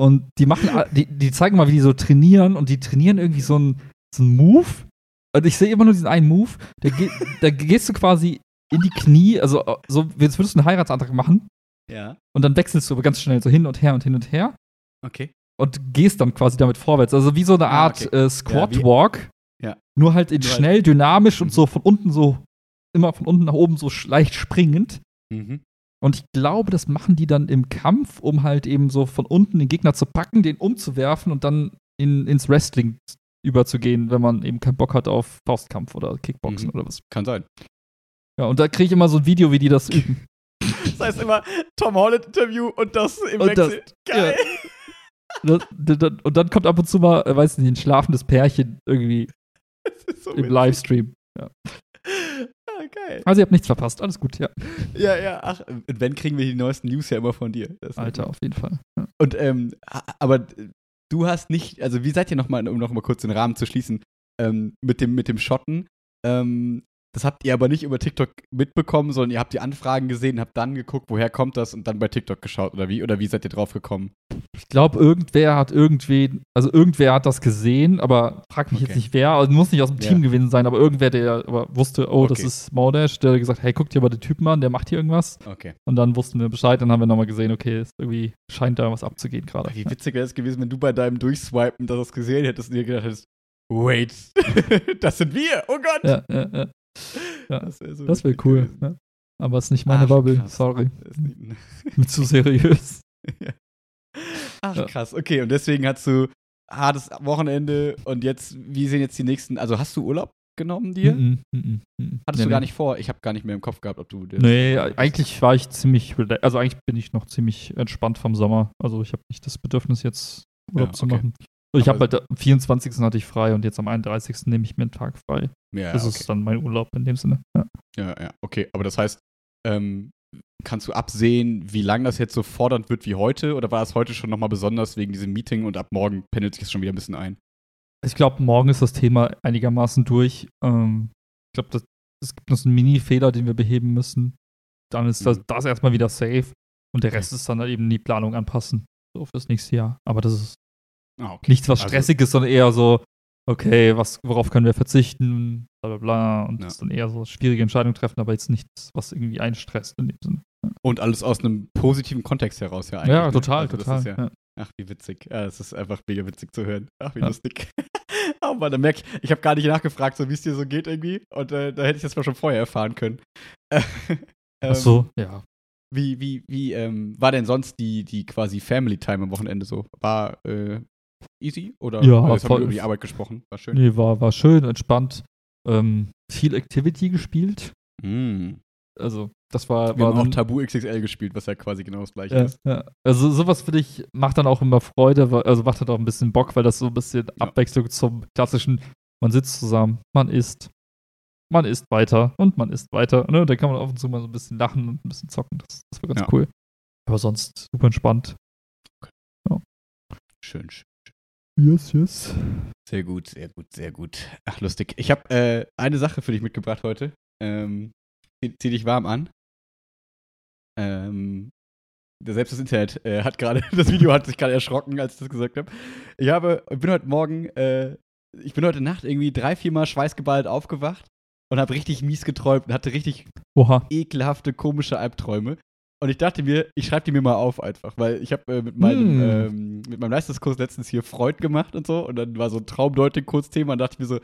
Und die machen, die, die zeigen mal, wie die so trainieren und die trainieren irgendwie so einen so Move. Und ich sehe immer nur diesen einen Move. Da, ge *laughs* da gehst du quasi in die Knie, also äh, so, jetzt würdest du einen Heiratsantrag machen Ja, und dann wechselst du aber ganz schnell so hin und her und hin und her okay. und gehst dann quasi damit vorwärts. Also wie so eine Ah, Art okay. äh, Squat Ja, Walk. Ja. Nur halt in Nur halt- schnell, dynamisch und Mhm. so von unten so, immer von unten nach oben so leicht springend. Mhm. Und ich glaube, das machen die dann im Kampf, um halt eben so von unten den Gegner zu packen, den umzuwerfen und dann in, ins Wrestling überzugehen, wenn man eben keinen Bock hat auf Faustkampf oder Kickboxen Mhm. oder was. Kann sein. Ja, und da kriege ich immer so ein Video, wie die das üben. *laughs* Das heißt immer Tom Holland Interview und das im Und das- Wechsel. Geil. Das- das- das- und dann kommt ab und zu mal, äh, weiß nicht, ein schlafendes Pärchen irgendwie *laughs* so im witzig. Livestream. Ah, *laughs* geil. Also ihr habt nichts verpasst, alles gut, ja. Ja, ja, ach, und wenn kriegen wir die neuesten News ja immer von dir. Das Alter, auf jeden Fall. Ja. Und, ähm, aber du hast nicht, also wie seid ihr nochmal, um nochmal kurz den Rahmen zu schließen, ähm, mit dem, mit dem Schotten, ähm, das habt ihr aber nicht über TikTok mitbekommen, sondern ihr habt die Anfragen gesehen, habt dann geguckt, woher kommt das und dann bei TikTok geschaut oder wie? Oder wie seid ihr drauf gekommen? Ich glaube, irgendwer hat irgendwen, also irgendwer hat das gesehen, aber frag mich Okay. jetzt nicht wer, also muss nicht aus dem Ja. Team gewesen sein, aber irgendwer, der aber wusste, oh, das Okay. ist Mordash, der hat gesagt, hey, guck dir mal den Typen an, der macht hier irgendwas. Okay. Und dann wussten wir Bescheid, dann haben wir nochmal gesehen, okay, es irgendwie scheint da was abzugehen gerade. Wie witzig wäre es gewesen, wenn du bei deinem Durchswipen das gesehen hättest und dir gedacht hättest, wait, *laughs* das sind wir, oh Gott. Ja, ja, ja. Ja. Das wäre so witzig cool. Ja. aber es ist nicht meine Ach, Bubble. krass. Sorry. *laughs* Nicht- *laughs* zu seriös. *laughs* Ach, Ja. krass. Okay, und deswegen hast du hartes Wochenende und jetzt, wie sehen jetzt die nächsten, also hast du Urlaub genommen dir? Mhm, mhm, mhm. Hattest Nee, du gar nicht vor? Ich habe gar nicht mehr im Kopf gehabt, ob du Nee, eigentlich war ich ziemlich, also eigentlich bin ich noch ziemlich entspannt vom Sommer. Also ich habe nicht das Bedürfnis jetzt Urlaub Ja, zu okay. machen. Also ich habe halt am 24. hatte ich frei und jetzt am 31. nehme ich mir einen Tag frei. Ja, das okay. ist dann mein Urlaub in dem Sinne. Ja. Ja, ja, okay. Aber das heißt, ähm, kannst du absehen, wie lange das jetzt so fordernd wird wie heute? Oder war das heute schon nochmal besonders wegen diesem Meeting und ab morgen pendelt sich das schon wieder ein bisschen ein? Ich glaube, morgen ist das Thema einigermaßen durch. Ähm, ich glaube, es gibt noch einen Mini-Fehler, den wir beheben müssen. Dann ist das, Mhm. das erstmal wieder safe und der Rest ist dann halt eben die Planung anpassen. So fürs nächste Jahr. Aber das ist Ah, okay. nichts, was Also- stressig ist, sondern eher so, okay, was, worauf können wir verzichten, bla bla bla. Und Ja. das ist dann eher so schwierige Entscheidungen treffen, aber jetzt nichts, was irgendwie einstresst in dem Sinne. Und alles aus einem positiven Kontext heraus, ja. eigentlich, Ja, ne? total, Also das total. ja. Ach, wie witzig. Ja, es ist einfach mega witzig zu hören. Ach, wie lustig. *laughs* oh Mann, merke ich, ich habe gar nicht nachgefragt, so wie es dir so geht irgendwie. Und äh, da hätte ich das mal schon vorher erfahren können. *laughs* Ach so, ja. Wie, wie, wie ähm, war denn sonst die, die quasi Family Time am Wochenende so? War äh, easy? Oder Ja, jetzt haben voll- wir über die Arbeit gesprochen? War schön. Nee, war, war schön, entspannt. Ähm, viel Activity gespielt. Mm. Also, das war, Wir war haben auch dann- Tabu XXL gespielt, was ja quasi genau das gleiche Ja, ist. ja. Also sowas für dich macht dann auch immer Freude, also macht halt auch ein bisschen Bock, weil das so ein bisschen Ja. Abwechslung zum klassischen, man sitzt zusammen, man isst, man isst weiter und man isst weiter. Ne? Dann kann man auf und zu mal so ein bisschen lachen und ein bisschen zocken. Das, das war ganz cool. Aber sonst super entspannt. Schön, schön. Yes, yes. Sehr gut, sehr gut, sehr gut. Ach, lustig. Ich habe äh, eine Sache für dich mitgebracht heute. Ähm, zieh, zieh dich warm an. Ähm, selbst das Internet äh, hat gerade, *laughs* das Video hat sich gerade erschrocken, als ich das gesagt habe. Ich habe, bin heute Morgen, äh, ich bin heute Nacht irgendwie drei, viermal schweißgeballt aufgewacht und habe richtig mies geträumt und hatte richtig Oha. ekelhafte, komische Albträume. Und ich dachte mir, ich schreibe die mir mal auf einfach, weil ich habe äh, mit, meinem, Hm. ähm, mit meinem Leistungskurs letztens hier Freud gemacht und so und dann war so ein Traumdeutung kurz Thema und dachte ich mir so,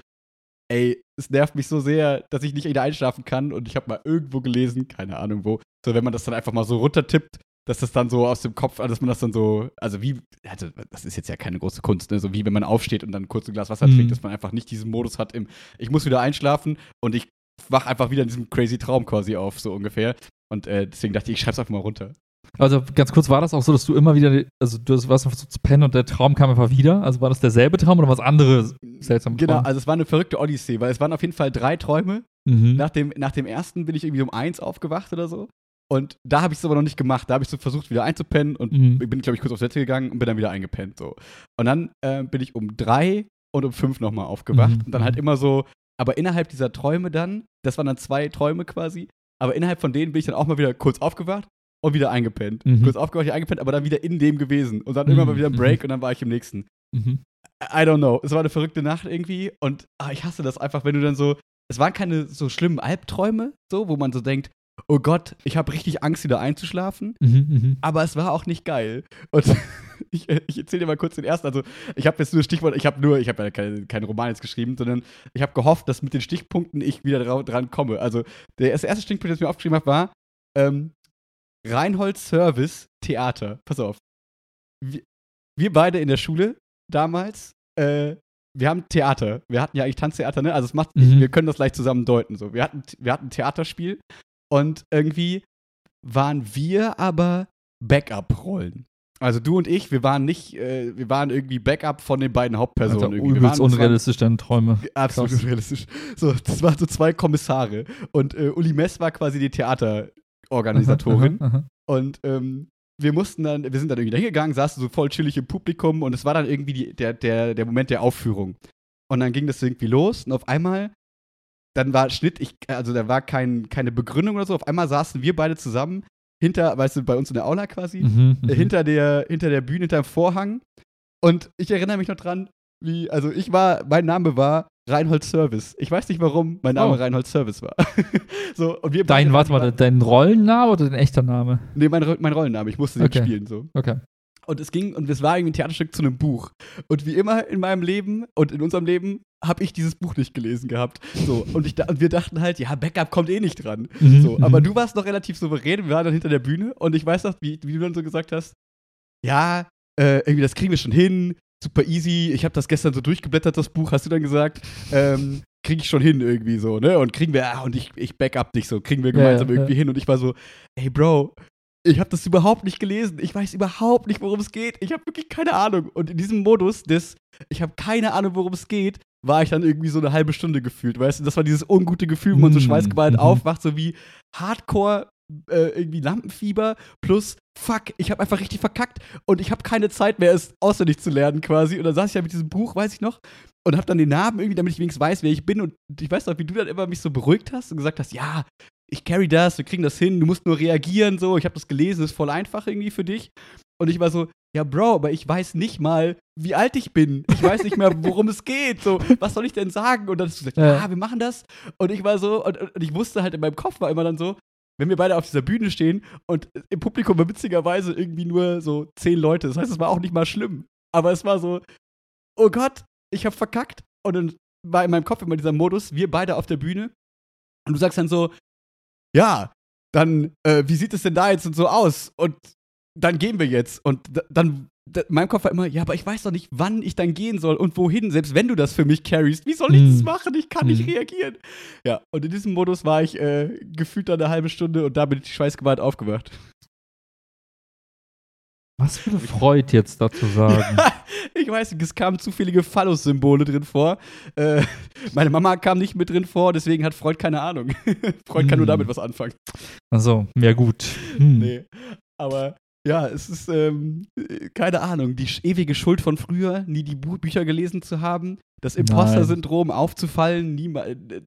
ey, es nervt mich so sehr, dass ich nicht wieder einschlafen kann und ich habe mal irgendwo gelesen, keine Ahnung wo, so wenn man das dann einfach mal so runtertippt, dass das dann so aus dem Kopf, also dass man das dann so, also wie, also das ist jetzt ja keine große Kunst, ne? so wie wenn man aufsteht und dann kurz ein Glas Wasser Mhm. trinkt, dass man einfach nicht diesen Modus hat im, ich muss wieder einschlafen und ich wach einfach wieder in diesem crazy Traum quasi auf, so ungefähr. Und äh, deswegen dachte ich, ich schreib's einfach mal runter. Also ganz kurz, war das auch so, dass du immer wieder, also du warst einfach so zu pennen und der Traum kam einfach wieder? Also war das derselbe Traum oder was anderes? Seltsam Genau, Traum. also es war eine verrückte Odyssee, weil es waren auf jeden Fall drei Träume. Mhm. Nach dem, nach dem ersten bin ich irgendwie um eins aufgewacht oder so. Und da habe ich es aber noch nicht gemacht. Da habe ich so versucht, wieder einzupennen und Mhm. bin, glaube ich, kurz aufs Bett gegangen und bin dann wieder eingepennt. So. Und dann äh, bin ich um drei und um fünf nochmal aufgewacht. Mhm. Und dann halt immer so, aber innerhalb dieser Träume dann, das waren dann zwei Träume quasi, aber innerhalb von denen bin ich dann auch mal wieder kurz aufgewacht und wieder eingepennt. Mhm. Kurz aufgewacht, wieder eingepennt, aber dann wieder in dem gewesen. Und dann Mhm. immer mal wieder ein Break und dann war ich im nächsten. Mhm. I don't know. Es war eine verrückte Nacht irgendwie und ah, ich hasse das einfach, wenn du dann so. Es waren keine so schlimmen Albträume, so, wo man so denkt, oh Gott, ich habe richtig Angst, wieder einzuschlafen. Mhm. Mhm. Aber es war auch nicht geil. Und *laughs* ich, ich erzähle dir mal kurz den ersten. Also, ich habe jetzt nur Stichwort, ich habe nur, ich habe ja keine, keinen Roman jetzt geschrieben, sondern ich habe gehofft, dass mit den Stichpunkten ich wieder dra dran komme. Also, der erste erste Stichpunkt, den ich mir aufgeschrieben habe, war ähm, Reinhold Service Theater. Pass auf. Wir, wir beide in der Schule damals, äh, wir haben Theater. Wir hatten ja eigentlich Tanztheater, ne? Also es macht, Mhm. wir können das leicht zusammen deuten. So. Wir, hatten, wir hatten ein Theaterspiel und irgendwie waren wir aber Backup-Rollen. Also du und ich, wir waren nicht, äh, wir waren irgendwie Backup von den beiden Hauptpersonen. Alter, irgendwie. Übelst unrealistisch deine Träume. Absolut Krass. unrealistisch. So, das waren so zwei Kommissare. Und äh, Uli Mess war quasi die Theaterorganisatorin. Aha, aha. Und ähm, wir mussten dann, wir sind dann irgendwie hingegangen, saßen so voll chillig im Publikum und es war dann irgendwie die, der, der, der Moment der Aufführung. Und dann ging das irgendwie los und auf einmal, dann war Schnitt, ich, also da war kein, keine Begründung oder so, auf einmal saßen wir beide zusammen hinter, weißt du, bei uns in der Aula quasi, Mhm, äh, mhm. hinter, der, hinter der Bühne, hinter dem Vorhang. Und ich erinnere mich noch dran, wie, also ich war, mein Name war Reinhold Service. Ich weiß nicht, warum mein Name Oh. Reinhold Service war. *laughs* so, und wir Dein, warte mal, dein Rollenname oder dein echter Name? Nee, mein, mein Rollenname. Ich musste den Okay. spielen, so. Okay. Und es ging, und es war irgendwie ein Theaterstück zu einem Buch. Und wie immer in meinem Leben und in unserem Leben habe ich dieses Buch nicht gelesen gehabt. So, und, ich, und wir dachten halt, ja, Backup kommt eh nicht dran. Mhm, So, aber du warst noch relativ souverän, wir waren dann hinter der Bühne und ich weiß noch, wie, wie du dann so gesagt hast, ja, äh, irgendwie das kriegen wir schon hin, super easy. Ich habe das gestern so durchgeblättert, das Buch, hast du dann gesagt, ähm, kriege ich schon hin irgendwie so, ne? Und kriegen wir, ah, und ich, ich backup dich so, kriegen wir Ja, gemeinsam ja, irgendwie ja. hin. Und ich war so, ey Bro, ich habe das überhaupt nicht gelesen. Ich weiß überhaupt nicht, worum es geht. Ich habe wirklich keine Ahnung. Und in diesem Modus des, ich habe keine Ahnung, worum es geht, war ich dann irgendwie so eine halbe Stunde gefühlt, weißt du? Das war dieses ungute Gefühl, wo man so Mm, schweißgeballt mhm. aufwacht, so wie Hardcore äh, irgendwie Lampenfieber plus fuck, ich habe einfach richtig verkackt und ich habe keine Zeit mehr, es auswendig zu lernen quasi. Und dann saß ich ja mit diesem Buch, weiß ich noch, und habe dann den Namen irgendwie, damit ich wenigstens weiß, wer ich bin. Und ich weiß noch, wie du dann immer mich so beruhigt hast und gesagt hast, ja, ich carry das, wir kriegen das hin, du musst nur reagieren, so, ich habe das gelesen, ist voll einfach irgendwie für dich. Und ich war so, ja, Bro, aber ich weiß nicht mal, wie alt ich bin. Ich weiß nicht mehr, worum es geht. So, was soll ich denn sagen? Und dann hast du gesagt, Ja. ja, wir machen das. Und ich war so, und, und ich wusste halt in meinem Kopf war immer dann so, wenn wir beide auf dieser Bühne stehen und im Publikum war witzigerweise irgendwie nur so zehn Leute. Das heißt, es war auch nicht mal schlimm. Aber es war so, oh Gott, ich hab verkackt. Und dann war in meinem Kopf immer dieser Modus, wir beide auf der Bühne. Und du sagst dann so, ja, dann, äh, wie sieht es denn da jetzt und so aus? Und dann gehen wir jetzt. Und da, dann, da, in meinem Kopf war immer, ja, aber ich weiß doch nicht, wann ich dann gehen soll und wohin, selbst wenn du das für mich carryst. Wie soll ich das Hm. machen? Ich kann nicht Hm. reagieren. Ja, und in diesem Modus war ich äh, gefühlt dann eine halbe Stunde und da bin ich schweißgebadet aufgewacht. Was würde Freud jetzt dazu sagen? *laughs* ich weiß nicht, es kamen zu viele Phallus-Symbole drin vor. Äh, meine Mama kam nicht mit drin vor, deswegen hat Freud keine Ahnung. *laughs* Freud kann nur Hm. damit was anfangen. Also, ja gut. Hm. Nee. Aber ja, es ist, ähm, äh, keine Ahnung, die ewige Schuld von früher, nie die Bu Bücher gelesen zu haben, das Imposter-Syndrom aufzufallen, nie,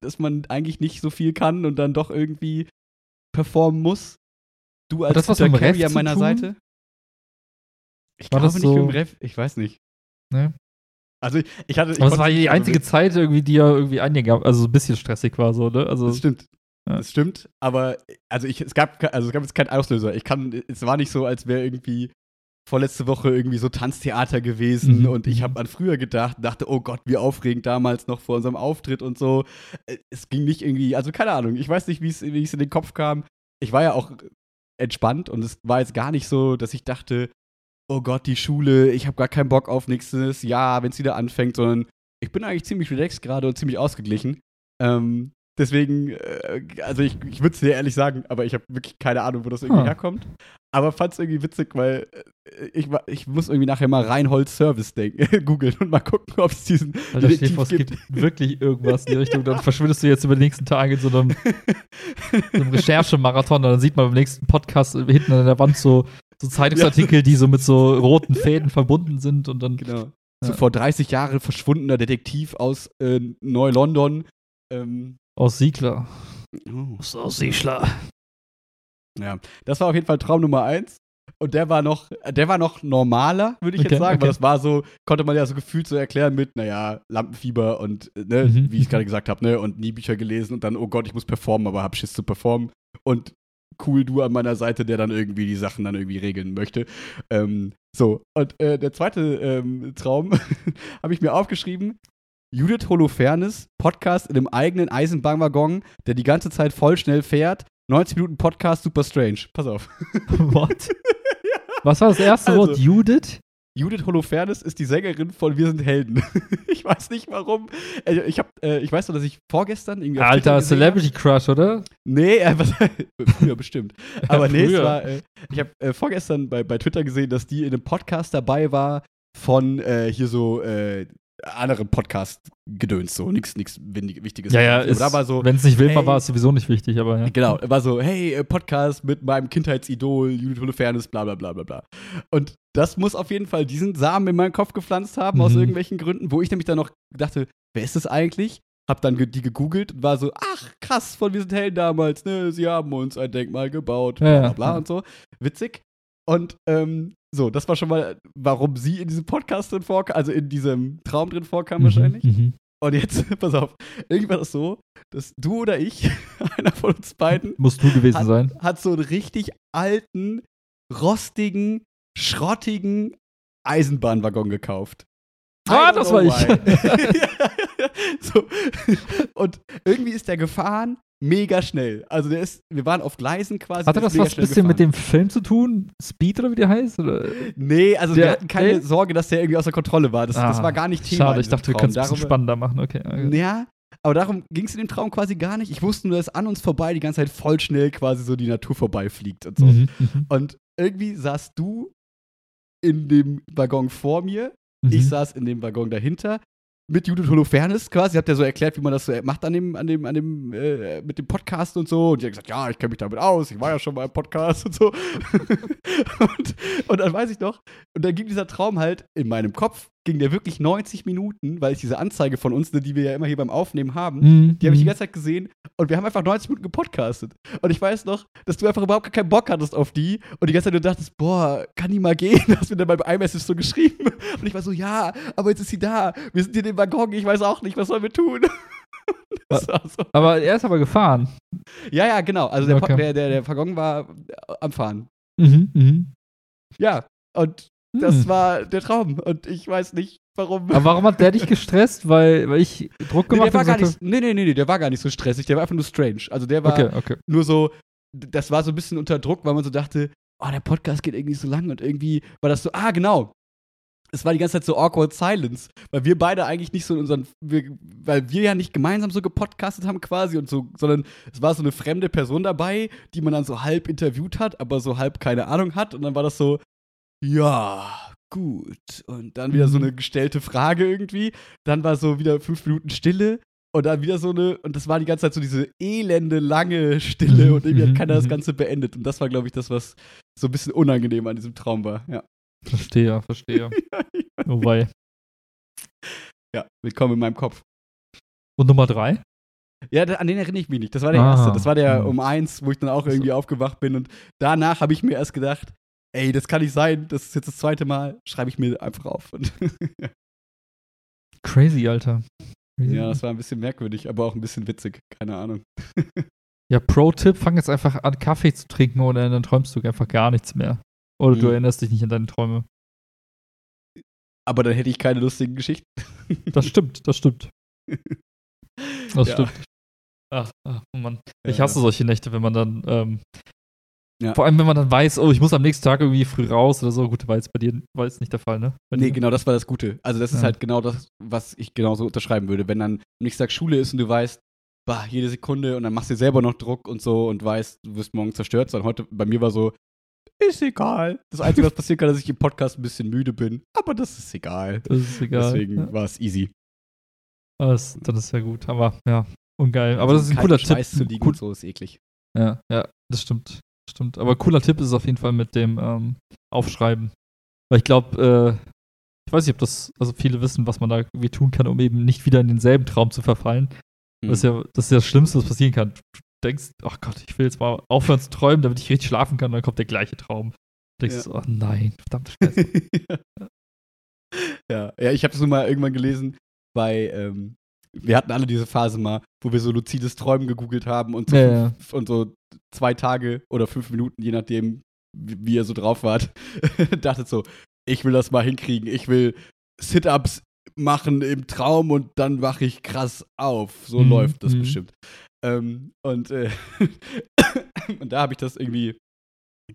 dass man eigentlich nicht so viel kann und dann doch irgendwie performen muss. Du als das was mit Carry an meiner? Seite. Ich War glaube das nicht so- mit dem Ref, ich weiß nicht. Ne? Also ich, ich hatte. Ich Aber es war die einzige wild- Zeit irgendwie, die ja irgendwie eingab, also so ein bisschen stressig war so, ne? Also, Das stimmt. Ja. Das stimmt, aber also ich, es gab also es gab jetzt keinen Auslöser. Ich kann es war nicht so, als wäre irgendwie vorletzte Woche irgendwie so Tanztheater gewesen Mhm. und ich habe an früher gedacht, dachte, oh Gott, wie aufregend damals noch vor unserem Auftritt und so. Äh, Es ging nicht irgendwie, also keine Ahnung, ich weiß nicht, wie es in den Kopf kam. Ich war ja auch entspannt und es war jetzt gar nicht so, dass ich dachte, oh Gott, die Schule, ich habe gar keinen Bock auf nächstes Jahr, wenn es wieder anfängt, sondern ich bin eigentlich ziemlich relaxed gerade und ziemlich ausgeglichen. Ähm, deswegen, äh, also ich, ich würde es dir ehrlich sagen, aber ich habe wirklich keine Ahnung, wo das irgendwie Huh. herkommt. Aber fand es irgendwie witzig, weil äh, ich, ich muss irgendwie nachher mal Reinhold Service denken, *laughs* googeln und mal gucken, ob es diesen Alter, Detektiv vor, es gibt wirklich irgendwas in die Richtung, dann *laughs* verschwindest du jetzt über die nächsten Tage in so einem, *laughs* so einem Recherchemarathon und dann sieht man beim nächsten Podcast hinten an der Wand so, so Zeitungsartikel, die so mit so *laughs* roten Fäden verbunden sind und dann. Genau. So Ja. vor 30 Jahren verschwundener Detektiv aus äh, Neu-London. Ähm, Aus Siegler. oh. Aus Siegler. Ja, das war auf jeden Fall Traum Nummer eins. Und der war noch, der war noch normaler, würde ich Okay, jetzt sagen, okay. weil das war so, konnte man ja so gefühlt so erklären mit, naja, Lampenfieber und, äh, ne, Mhm. wie ich gerade gesagt habe, ne, und nie Bücher gelesen und dann, oh Gott, ich muss performen, aber hab Schiss zu performen. Und cool, du an meiner Seite, der dann irgendwie die Sachen dann irgendwie regeln möchte. Ähm, so, und äh, der zweite ähm, Traum *laughs* habe ich mir aufgeschrieben. Judith Holofernes, Podcast in einem eigenen Eisenbahnwaggon, der die ganze Zeit voll schnell fährt. 90 Minuten Podcast, super strange. Pass auf. What? *laughs* Was war das erste Also, Wort? Judith? Judith Holofernes ist die Sängerin von Wir sind Helden. *laughs* ich weiß nicht warum. Äh, Ich, hab, äh, ich weiß nur, dass ich vorgestern irgendwie Alter, Celebrity Crush, oder? Nee, äh, was, *laughs* früher bestimmt. *laughs* Aber nee, es war, äh, ich habe äh, vorgestern bei, bei Twitter gesehen, dass die in einem Podcast dabei war von äh, hier so anderen Podcast-Gedöns, so nichts windig- Wichtiges. Ja, ja, ist, da war so, wenn es nicht wild war, hey- war es sowieso nicht wichtig, aber ja. Genau, war so, hey, äh, Podcast mit meinem Kindheitsidol, Judith Holofernes, bla bla bla bla bla. Und das muss auf jeden Fall diesen Samen in meinen Kopf gepflanzt haben, aus Mhm. irgendwelchen Gründen, wo ich nämlich dann noch dachte, wer ist das eigentlich? Hab dann die gegoogelt und war so, ach, krass, von Wir sind Helden damals, ne, sie haben uns ein Denkmal gebaut, bla Ja, bla ja. bla und so. Witzig. Und ähm, so, das war schon mal, warum sie in diesem Podcast drin vorkam, also in diesem Traum drin vorkam wahrscheinlich. Mhm. Und jetzt, *laughs* pass auf, irgendwann ist so, dass du oder ich, *laughs* einer von uns beiden, Musst du gewesen hat, sein. hat so einen richtig alten, rostigen schrottigen Eisenbahnwaggon gekauft. Ah, das war ich. *laughs* so. Und irgendwie ist der gefahren mega schnell. Also der ist, wir waren auf Gleisen quasi. Hatte das was ein bisschen gefahren. mit dem Film zu tun? Speed oder wie der heißt? Oder? Nee, also der, wir hatten keine ey? Sorge, dass der irgendwie außer Kontrolle war. Das, ah, das war gar nicht Thema. Schade, ich dachte, wir können es ein bisschen spannender machen. Okay. okay. Ja, aber darum ging es in dem Traum quasi gar nicht. Ich wusste nur, dass an uns vorbei die ganze Zeit voll schnell quasi so die Natur vorbeifliegt und so. Mhm, mhm. und irgendwie saßt du in dem Waggon vor mir, mhm. ich saß in dem Waggon dahinter mit Judith Holofernes quasi, habt ihr so erklärt, wie man das so macht an dem, an dem, an dem, äh, mit dem Podcast und so. Und die hat gesagt, ja, ich kenne mich damit aus, ich war ja schon mal im Podcast und so. *laughs* und, und dann weiß ich noch, und dann ging dieser Traum halt in meinem Kopf ging der wirklich 90 Minuten, weil ich diese Anzeige von uns, ne, die wir ja immer hier beim Aufnehmen haben, mhm. die habe ich die mhm. ganze Zeit gesehen und wir haben einfach 90 Minuten gepodcastet. Und ich weiß noch, dass du einfach überhaupt keinen Bock hattest auf die und die ganze Zeit nur dachtest, boah, kann die mal gehen? *laughs* Hast mir dann beim iMessage so geschrieben. Und ich war so, ja, aber jetzt ist sie da. Wir sind hier in dem Waggon, ich weiß auch nicht, was sollen wir tun? *laughs* so. Aber er ist aber gefahren. Ja, ja, genau. Also der, okay. der, der, der Waggon war am Fahren. Mhm, mhm. Ja, und das hm. war der Traum und ich weiß nicht, warum. Aber warum hat der dich *laughs* gestresst? Weil, weil ich Druck gemacht nee, der war gar nicht, nee, nee, nee, nee, der war gar nicht so stressig, der war einfach nur strange. Also der war okay, okay. nur so, das war so ein bisschen unter Druck, weil man so dachte, oh, der Podcast geht irgendwie so lang und irgendwie war das so, ah, genau. Es war die ganze Zeit so awkward silence, weil wir beide eigentlich nicht so in unseren, wir, weil wir ja nicht gemeinsam so gepodcastet haben quasi und so, sondern es war so eine fremde Person dabei, die man dann so halb interviewt hat, aber so halb keine Ahnung hat und dann war das so, ja, gut. Und dann wieder so mhm. eine gestellte Frage irgendwie. Dann war so wieder fünf Minuten Stille. Und dann wieder so eine, und das war die ganze Zeit so diese elende, lange Stille mhm, und irgendwie hat mhm, keiner das Ganze beendet. Und das war, glaube ich, das, was so ein bisschen unangenehm an diesem Traum war, ja. Verstehe, verstehe. *laughs* ja, ja. Wobei. Ja, willkommen in meinem Kopf. Und Nummer drei? Ja, an den erinnere ich mich nicht. Das war der ah, erste. Das war der um eins, wo ich dann auch irgendwie aufgewacht bin. Und danach habe ich mir erst gedacht, ey, das kann nicht sein, das ist jetzt das zweite Mal, schreibe ich mir einfach auf. Crazy, Alter. Crazy. Ja, das war ein bisschen merkwürdig, aber auch ein bisschen witzig, keine Ahnung. ja, Pro-Tipp, fang jetzt einfach an, Kaffee zu trinken oder dann träumst du einfach gar nichts mehr. Oder mhm. du erinnerst dich nicht an deine Träume. Aber dann hätte ich keine lustigen Geschichten. das stimmt, das stimmt. *laughs* Das ja. stimmt. Ach, ach oh Mann. Ich hasse solche Nächte, wenn man dann ähm, ja. Vor allem, wenn man dann weiß, oh, ich muss am nächsten Tag irgendwie früh raus oder so. Gut, war jetzt bei dir war jetzt nicht der Fall, ne? Bei nee, dir? genau, das war das Gute. Also, das ist halt genau das, was ich genauso unterschreiben würde. Wenn dann am nächsten Tag Schule ist und du weißt, bah, jede Sekunde und dann machst du dir selber noch Druck und so und weißt, du wirst morgen zerstört. Sondern heute, bei mir war so, ist egal. Das Einzige, was passieren kann, dass ich im Podcast ein bisschen müde bin. Aber das ist egal. Das ist egal. Deswegen ja. war es easy. Das, das ist ja gut. Aber ja, ungeil. Aber das ist ein cooler Tipp. zu liegen cool. so ist eklig. Ja, ja, das stimmt stimmt. Aber cooler Tipp ist es auf jeden Fall mit dem ähm, Aufschreiben. Weil ich glaube, äh, ich weiß nicht, ob das, also viele wissen, was man da irgendwie tun kann, um eben nicht wieder in denselben Traum zu verfallen. Mhm. Das, ist ja, das ist ja das Schlimmste, was passieren kann. Du denkst, ach oh Gott, ich will jetzt mal aufhören zu träumen, damit ich richtig schlafen kann, und dann kommt der gleiche Traum. Du denkst, ja. oh nein, verdammte *laughs* Scheiße. ja. ja, ich habe es nur mal irgendwann gelesen bei, ähm, wir hatten alle diese Phase mal, wo wir so luzides Träumen gegoogelt haben und so, ja, fünf, und so zwei Tage oder fünf Minuten, je nachdem, wie, wie ihr so drauf wart, *laughs* dachtet so, ich will das mal hinkriegen, ich will Sit-Ups machen im Traum und dann wache ich krass auf. So mhm. läuft das mhm. bestimmt. Ähm, und, äh, *coughs* und da habe ich das irgendwie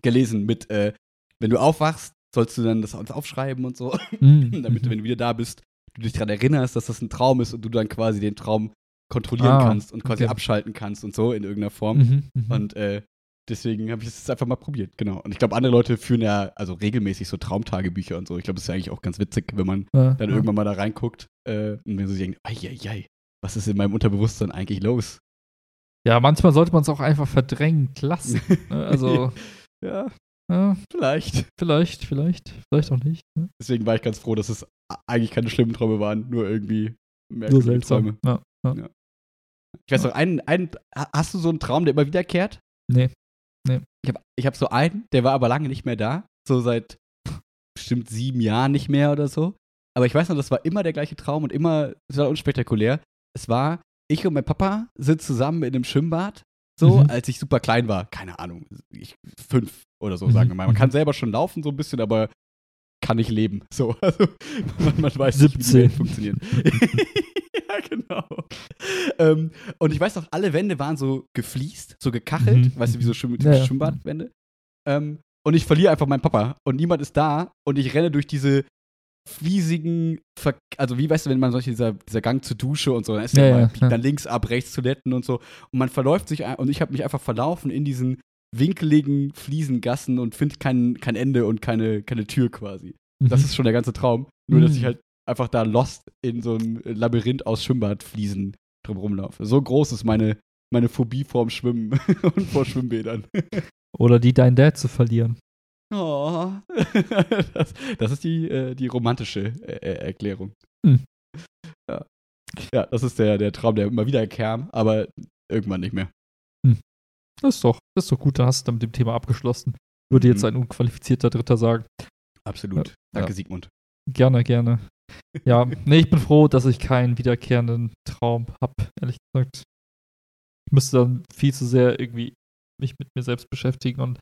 gelesen mit, äh, wenn du aufwachst, sollst du dann das aufschreiben und so, mhm. *laughs* damit du, mhm. wenn du wieder da bist, du dich daran erinnerst, dass das ein Traum ist und du dann quasi den Traum kontrollieren ah, kannst und quasi okay. abschalten kannst und so in irgendeiner Form. Mhm, mh. Und äh, deswegen habe ich jetzt einfach mal probiert, genau. Und ich glaube, andere Leute führen ja also regelmäßig so Traumtagebücher und so. Ich glaube, das ist ja eigentlich auch ganz witzig, wenn man ja, dann ja. irgendwann mal da reinguckt äh, und dann so denkt, ei, was ist in meinem Unterbewusstsein eigentlich los? Ja, manchmal sollte man es auch einfach verdrängen lassen. *laughs* Ne? also. ja. Ja, vielleicht. Vielleicht, vielleicht, vielleicht auch nicht. Ne? Deswegen war ich ganz froh, dass es eigentlich keine schlimmen Träume waren, nur irgendwie merkwürdige seltsam. Ja, ja. ja. Ich weiß noch, einen, einen, hast du so einen Traum, der immer wiederkehrt? Nee. nee. Ich habe ich hab so einen, der war aber lange nicht mehr da. So seit bestimmt sieben Jahren nicht mehr oder so. Aber ich weiß noch, das war immer der gleiche Traum und immer, es war unspektakulär. Es war, ich und mein Papa sind zusammen in einem Schwimmbad so, Mhm. als ich super klein war. Keine Ahnung, ich, fünf oder so, Mhm. sagen wir mal. Man Mhm. kann selber schon laufen, so ein bisschen, aber kann nicht leben. So, *laughs* also man, man weiß nicht, wie die 17. Welt funktioniert. *laughs* ja, genau. Ähm, und ich weiß noch, alle Wände waren so gefliest, so gekachelt, Mhm. weißt du, wie so Schwimm Ja, ja. Schwimmbadwände. Ähm, und ich verliere einfach meinen Papa und niemand ist da und ich renne durch diese fliesigen, Ver also wie weißt du, wenn man solche, dieser, dieser Gang zur Dusche und so, dann ist Ja, der ja, klar. dann links ab, rechts Toiletten und so. Und man verläuft sich und ich habe mich einfach verlaufen in diesen winkeligen Fliesengassen und finde kein, kein Ende und keine, keine Tür quasi. Das Mhm. ist schon der ganze Traum. Nur, dass Mhm. ich halt einfach da lost in so einem Labyrinth aus Schwimmbadfliesen drum rumlaufe. So groß ist meine, meine Phobie vorm Schwimmen *laughs* und vor Schwimmbädern. Oder die deinen Dad zu verlieren. Oh. *laughs* Das, das ist die, äh, die romantische äh, äh, Erklärung. Hm. Ja. ja, das ist der, der Traum, der immer wieder kam, aber irgendwann nicht mehr. Das ist doch, das ist doch gut, da hast du mit dem Thema abgeschlossen. Würde jetzt Mhm. ein unqualifizierter Dritter sagen. Absolut. Ja. Danke. Sigmund. Gerne, gerne. Ja, *laughs* nee, ich bin froh, dass ich keinen wiederkehrenden Traum habe, ehrlich gesagt. Ich müsste dann viel zu sehr irgendwie mich mit mir selbst beschäftigen und.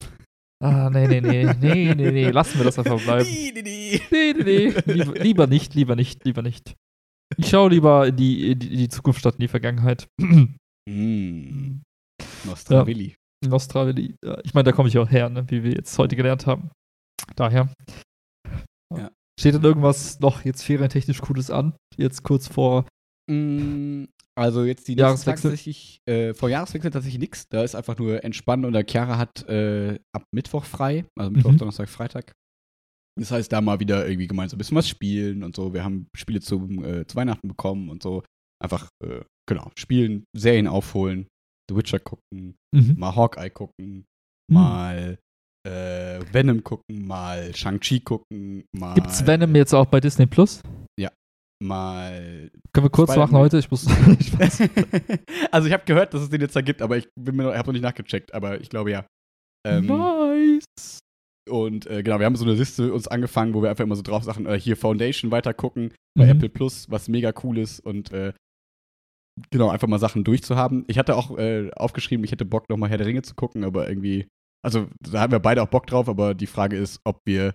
Ah, nee, nee, nee, nee, nee, nee, lassen wir das einfach bleiben. Nee, nee, nee. Nee, nee, lieber, lieber nicht, lieber nicht, lieber nicht. Ich schaue lieber in die, in die, Zukunft statt in die Vergangenheit. Mm. Nostravilli. Ja, ich meine, da komme ich auch her, ne, wie wir jetzt heute gelernt haben. Daher. Ja. Steht denn irgendwas noch jetzt ferientechnisch Cooles an? Jetzt kurz vor. Mm, Also jetzt die Jahreswechsel? tatsächlich, äh, vor Jahreswechsel tatsächlich nichts. Da ist einfach nur entspannen und der Chiara hat äh, ab Mittwoch frei, also Mittwoch, Mhm. Donnerstag, Freitag. Das heißt, da mal wieder irgendwie gemeinsam ein bisschen was spielen und so. Wir haben Spiele zum, äh, zu Weihnachten bekommen und so. Einfach, äh, genau, spielen, Serien aufholen, The Witcher gucken, Mhm. mal Hawkeye gucken, Mhm. mal äh, Venom gucken, mal Shang-Chi gucken, mal. Gibt's Venom jetzt auch bei Disney Plus? Mal Können wir kurz Spider-Man. machen heute? Ich muss. *laughs* Spaß. *laughs* also ich habe gehört, dass es den jetzt da gibt, aber ich bin mir noch, habe noch nicht nachgecheckt, aber ich glaube ja. Ähm, nice. Und äh, genau, wir haben so eine Liste uns angefangen, wo wir einfach immer so drauf Sachen, äh, hier Foundation weiter gucken bei Mhm. Apple Plus, was mega cool ist und äh, genau, einfach mal Sachen durchzuhaben. Ich hatte auch äh, aufgeschrieben, ich hätte Bock, nochmal Herr der Ringe zu gucken, aber irgendwie, also da haben wir beide auch Bock drauf, aber die Frage ist, ob wir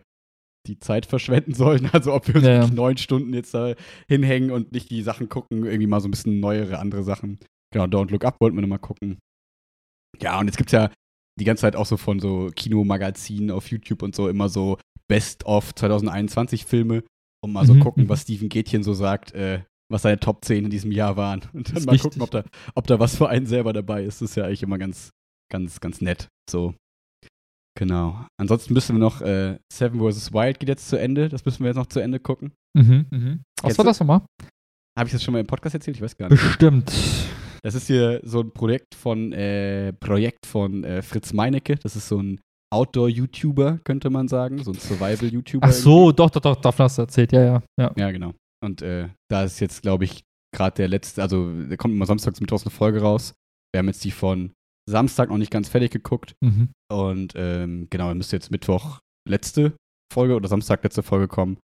die Zeit verschwenden sollen, *laughs* also ob wir uns Ja, neun Stunden jetzt da hinhängen und nicht die Sachen gucken, irgendwie mal so ein bisschen neuere, andere Sachen. Genau, Don't Look Up wollten wir nochmal gucken. Ja, und jetzt gibt's ja die ganze Zeit auch so von so Kinomagazinen auf YouTube und so immer so Best of 2021 Filme und mal so Mhm, gucken, was Steven Gätchen so sagt, äh, was seine Top 10 in diesem Jahr waren. *laughs* Und dann mal wichtig. gucken, ob da, ob da was für einen selber dabei ist. Das ist ja eigentlich immer ganz, ganz, ganz nett. So. Genau. Ansonsten müssen wir noch äh, Seven vs. Wild geht jetzt zu Ende. Das müssen wir jetzt noch zu Ende gucken. Mhm, mhm. Was war das nochmal? Habe ich das schon mal im Podcast erzählt? Ich weiß gar nicht. Bestimmt. Das ist hier so ein Projekt von, äh, Projekt von äh, Fritz Meinecke. Das ist so ein Outdoor-YouTuber, könnte man sagen. So ein Survival-YouTuber. Ach so, doch, doch, doch, davon hast du erzählt. Ja, ja, ja. Ja, genau. Und äh, da ist jetzt, glaube ich, gerade der letzte, also der kommt immer samstags mittwochs eine Folge raus. Wir haben jetzt die von Samstag noch nicht ganz fertig geguckt. Mhm. Und ähm, genau, dann müsste jetzt Mittwoch letzte Folge oder Samstag letzte Folge kommen.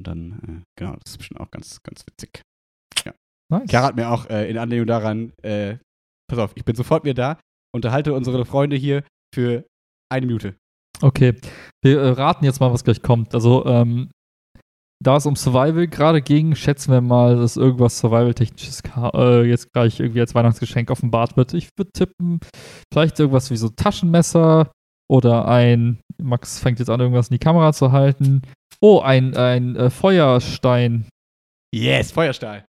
Und dann, äh, genau, das ist bestimmt auch ganz, ganz witzig. Nice. Chiara hat mir auch äh, in Anlehnung daran, äh, pass auf, ich bin sofort wieder da, unterhalte unsere Freunde hier für eine Minute. Okay, wir äh, raten jetzt mal, was gleich kommt. Also, ähm, da es um Survival gerade ging, schätzen wir mal, dass irgendwas Survival-technisches äh, jetzt gleich irgendwie als Weihnachtsgeschenk offenbart wird. Ich würde tippen, vielleicht irgendwas wie so Taschenmesser oder ein, Max fängt jetzt an, irgendwas in die Kamera zu halten. Oh, ein, ein äh, Feuerstein. Yes, Feuerstahl.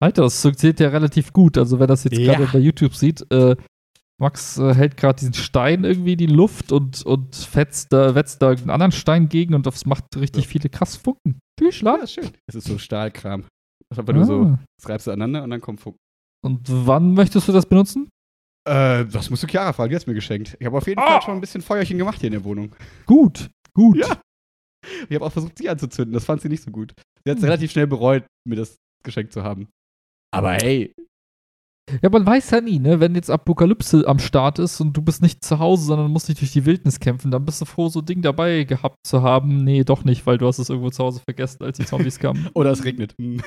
Alter, das funktioniert ja relativ gut. Also, wer das jetzt Ja. gerade bei YouTube sieht, äh, Max äh, hält gerade diesen Stein irgendwie in die Luft und, und fetzt da, wetzt da irgendeinen anderen Stein gegen und das macht richtig Ja. viele krass Funken. Viel Ja, schön. Das ist so Stahlkram. Das ist einfach nur so, Ah. das reibst du aneinander und dann kommt Funk. Und wann möchtest du das benutzen? Äh, das musst du Chiara fragen, die hat's mir geschenkt. Ich habe auf jeden Ah. Fall schon ein bisschen Feuerchen gemacht hier in der Wohnung. Gut, gut. Ja. Ich habe auch versucht, sie anzuzünden. Das fand sie nicht so gut. Sie hat es Hm. relativ schnell bereut, mir das geschenkt zu haben. Aber hey, Ja, man weiß ja nie, ne? Wenn jetzt Apokalypse am Start ist und du bist nicht zu Hause, sondern musst dich durch die Wildnis kämpfen, dann bist du froh, so ein Ding dabei gehabt zu haben. Nee, doch nicht, weil du hast es irgendwo zu Hause vergessen, als die Zombies *laughs* kamen. oder es regnet. Hm.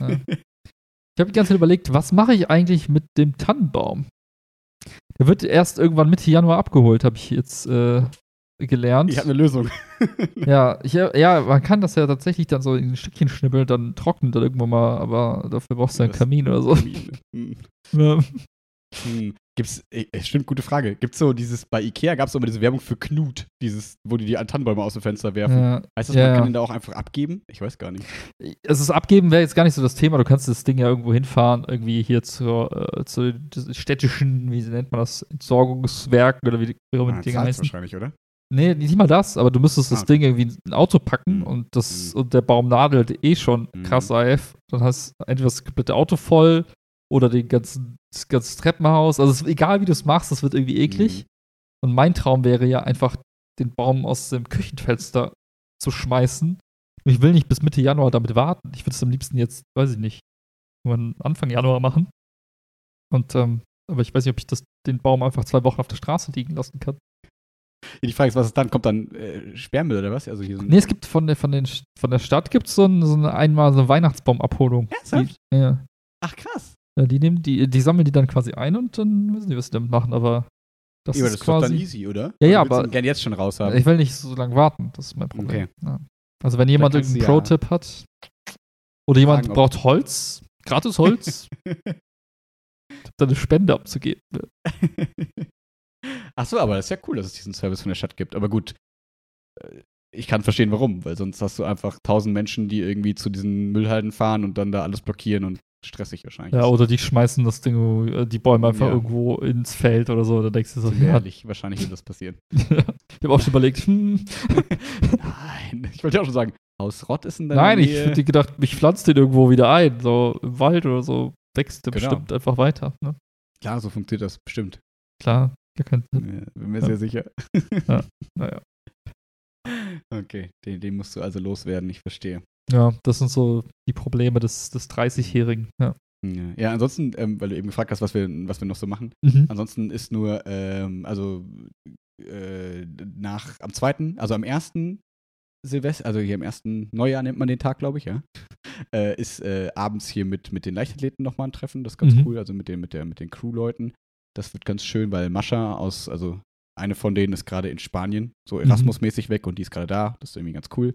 Ja. Ich habe die ganze Zeit überlegt, was mache ich eigentlich mit dem Tannenbaum? Der wird erst irgendwann Mitte Januar abgeholt, habe ich jetzt äh, gelernt. Ich habe eine Lösung. *laughs* ja, ich, ja, man kann das ja tatsächlich dann so in ein Stückchen schnibbeln, dann trocknet dann irgendwann mal, aber dafür brauchst du einen Das- Kamin oder so. Hm. Ja. Hm. Gibt's, äh, stimmt, gute Frage. Gibt's so dieses, bei Ikea gab es immer diese Werbung für Knut, dieses, wo die die Tannenbäume aus dem Fenster werfen. Ja, Heißt das, ja, man kann den da auch einfach abgeben? Ich weiß gar nicht. Es ist abgeben wäre jetzt gar nicht so das Thema. Du kannst das Ding ja irgendwo hinfahren, irgendwie hier zur, äh, zu städtischen, wie nennt man das, Entsorgungswerken oder wie die, wie immer Ah, die Dinge heißen. wahrscheinlich, oder? Nee, nicht mal das, aber du müsstest das Ah, okay. Ding irgendwie in ein Auto packen Mhm. und das Mhm. und der Baum nadelt eh schon Mhm. krass AF. Dann hast du entweder das komplette Auto voll oder den ganzen, das ganze Treppenhaus. Also es egal wie du es machst, das wird irgendwie eklig. Mhm. Und mein Traum wäre ja einfach, den Baum aus dem Küchenfenster zu schmeißen. Und ich will nicht bis Mitte Januar damit warten. Ich würde es am liebsten jetzt, weiß ich nicht, irgendwann Anfang Januar machen. Und, ähm, aber ich weiß nicht, ob ich das, den Baum einfach zwei Wochen auf der Straße liegen lassen kann. Ja, Die Frage ist, was ist dann? Kommt dann äh, Sperrmüll oder was? Also hier so Nee, es gibt von der, von den, von der Stadt gibt so, ein, so eine einmal so eine Weihnachtsbaumabholung. Ernsthaft? Die, ja. Ach krass. ja, die nehmen die, die sammeln die dann quasi ein und dann wissen die, was sie damit machen, aber das ja, ist das ist doch dann quasi. easy, oder? Ja, ja, du aber- gerne jetzt schon raus haben. Ich will nicht so lange warten, das ist mein Problem. Okay. Ja. Also wenn jemand irgendeinen ja Pro-Tipp hat oder jemand fragen, braucht Holz, gratis Holz, *laughs* dann eine Spende abzugeben. *laughs* Ach so, aber das ist ja cool, dass es diesen Service von der Stadt gibt. Aber gut, äh, ich kann verstehen, warum. Weil sonst hast du einfach tausend Menschen, die irgendwie zu diesen Müllhalden fahren und dann da alles blockieren und stressig wahrscheinlich. Ja, oder die schmeißen das Ding, äh, die Bäume einfach Ja. irgendwo ins Feld oder so. Da denkst du so, ja, Ehrlich, wahrscheinlich wird das passieren. *laughs* ich habe auch schon überlegt, hm, Nein, ich wollte ja auch schon sagen, Haus Rott ist in deiner nein, ich hätte gedacht, ich pflanze den irgendwo wieder ein, so im Wald oder so. Wächst der Genau. bestimmt einfach weiter. Ne? Klar, so funktioniert das bestimmt. Klar, gar Ja, bin mir Ja. sehr sicher. Naja. *laughs* Okay, den, den musst du also loswerden, ich verstehe. Ja, das sind so die Probleme des, des 30-Jährigen. Ja. Ja, ja ansonsten, ähm, weil du eben gefragt hast, was wir, was wir noch so machen. Mhm. Ansonsten ist nur, ähm, also äh, nach, am zweiten, also am ersten Silvester, also hier am ersten Neujahr nennt man den Tag, glaube ich, ja, *laughs* äh, ist äh, abends hier mit, mit den Leichtathleten nochmal ein Treffen, das ist ganz Mhm. cool, also mit den, mit der, mit den Crew-Leuten. Das wird ganz schön, weil Mascha aus, also eine von denen ist gerade in Spanien, so Mhm. Erasmus-mäßig weg und die ist gerade da. Das ist irgendwie ganz cool.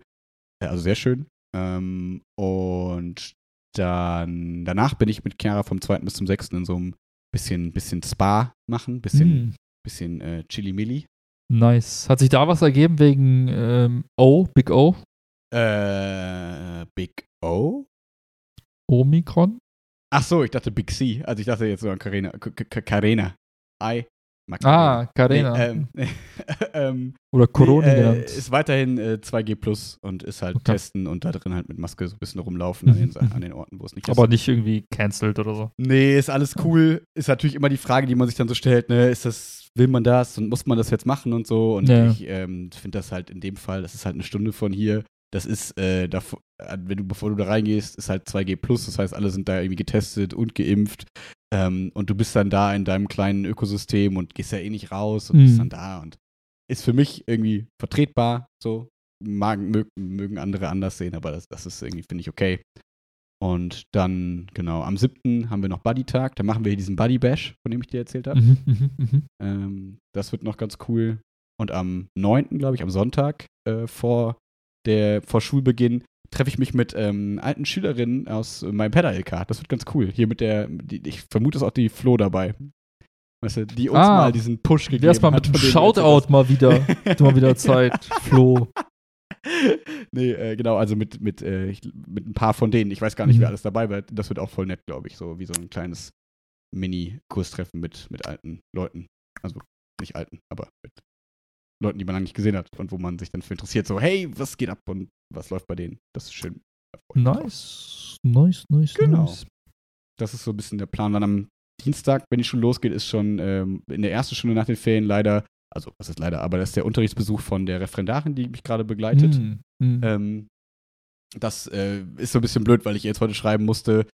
Äh, also sehr schön. Ähm, und dann danach bin ich mit Chiara vom 2. bis zum 6. in so einem bisschen, bisschen Spa machen, bisschen, Mhm. bisschen äh, Chili-Milli. Nice. Hat sich da was ergeben wegen ähm, O, Big O, Äh, Big O? Omikron? Ach so, ich dachte Big C. Also ich dachte jetzt so an Carena. K- K- Carena. I. mag Ah, Carena. Nee, ähm, *laughs* ähm, Oder Corona nee, äh, genannt. Ist weiterhin äh, 2G Plus und ist halt Okay. testen und da drin halt mit Maske so ein bisschen rumlaufen an den, *laughs* an den Orten, wo es nicht ist. Aber nicht irgendwie cancelled oder so. Nee, ist alles cool. Ist natürlich immer die Frage, die man sich dann so stellt, ne, ist das, will man das und muss man das jetzt machen und so. Und Ja. ich ähm, finde das halt in dem Fall, das ist halt eine Stunde von hier. Das ist, äh, davor, äh, wenn du, bevor du da reingehst, ist halt 2G plus, das heißt, alle sind da irgendwie getestet und geimpft. Ähm, und du bist dann da in deinem kleinen Ökosystem und gehst ja eh nicht raus und Mhm. bist dann da und ist für mich irgendwie vertretbar, so. Magen, mögen, mögen andere anders sehen, aber das, das ist irgendwie, finde ich, okay. Und dann, genau, am 7. haben wir noch Buddy-Tag. Da machen wir hier diesen Buddy-Bash, von dem ich dir erzählt habe. Mhm, mhm, mhm. Ähm, das wird noch ganz cool. Und am 9., glaube ich, am Sonntag äh, vor, der, vor Schulbeginn treffe ich mich mit ähm, alten Schülerinnen aus äh, meinem Pedal-LK. Das wird ganz cool. Hier mit der, die, ich vermute, ist auch die Flo dabei. Weißt du, die uns Ah. mal diesen Push gegeben hat. mit einem von dem Shoutout mal wieder. Du *laughs* mal wieder Zeit, Flo. *laughs* nee, äh, genau, also mit, mit, äh, mit ein paar von denen. Ich weiß gar nicht, Mhm. wer alles dabei war. Das wird auch voll nett, glaube ich. So wie so ein kleines Mini-Kurstreffen mit, mit alten Leuten. Also nicht alten, aber mit Leuten, die man lange nicht gesehen hat und wo man sich dann für interessiert. So, hey, was geht ab und was läuft bei denen? Das ist schön. Nice. Nice, nice, Genau. nice. Das ist so ein bisschen der Plan. Dann am Dienstag, wenn die Schule losgeht, ist schon ähm, in der ersten Stunde nach den Ferien leider, also was ist leider, aber das ist der Unterrichtsbesuch von der Referendarin, die mich gerade begleitet. Mhm, mhm. Ähm, das äh, ist so ein bisschen blöd, weil ich jetzt heute schreiben musste,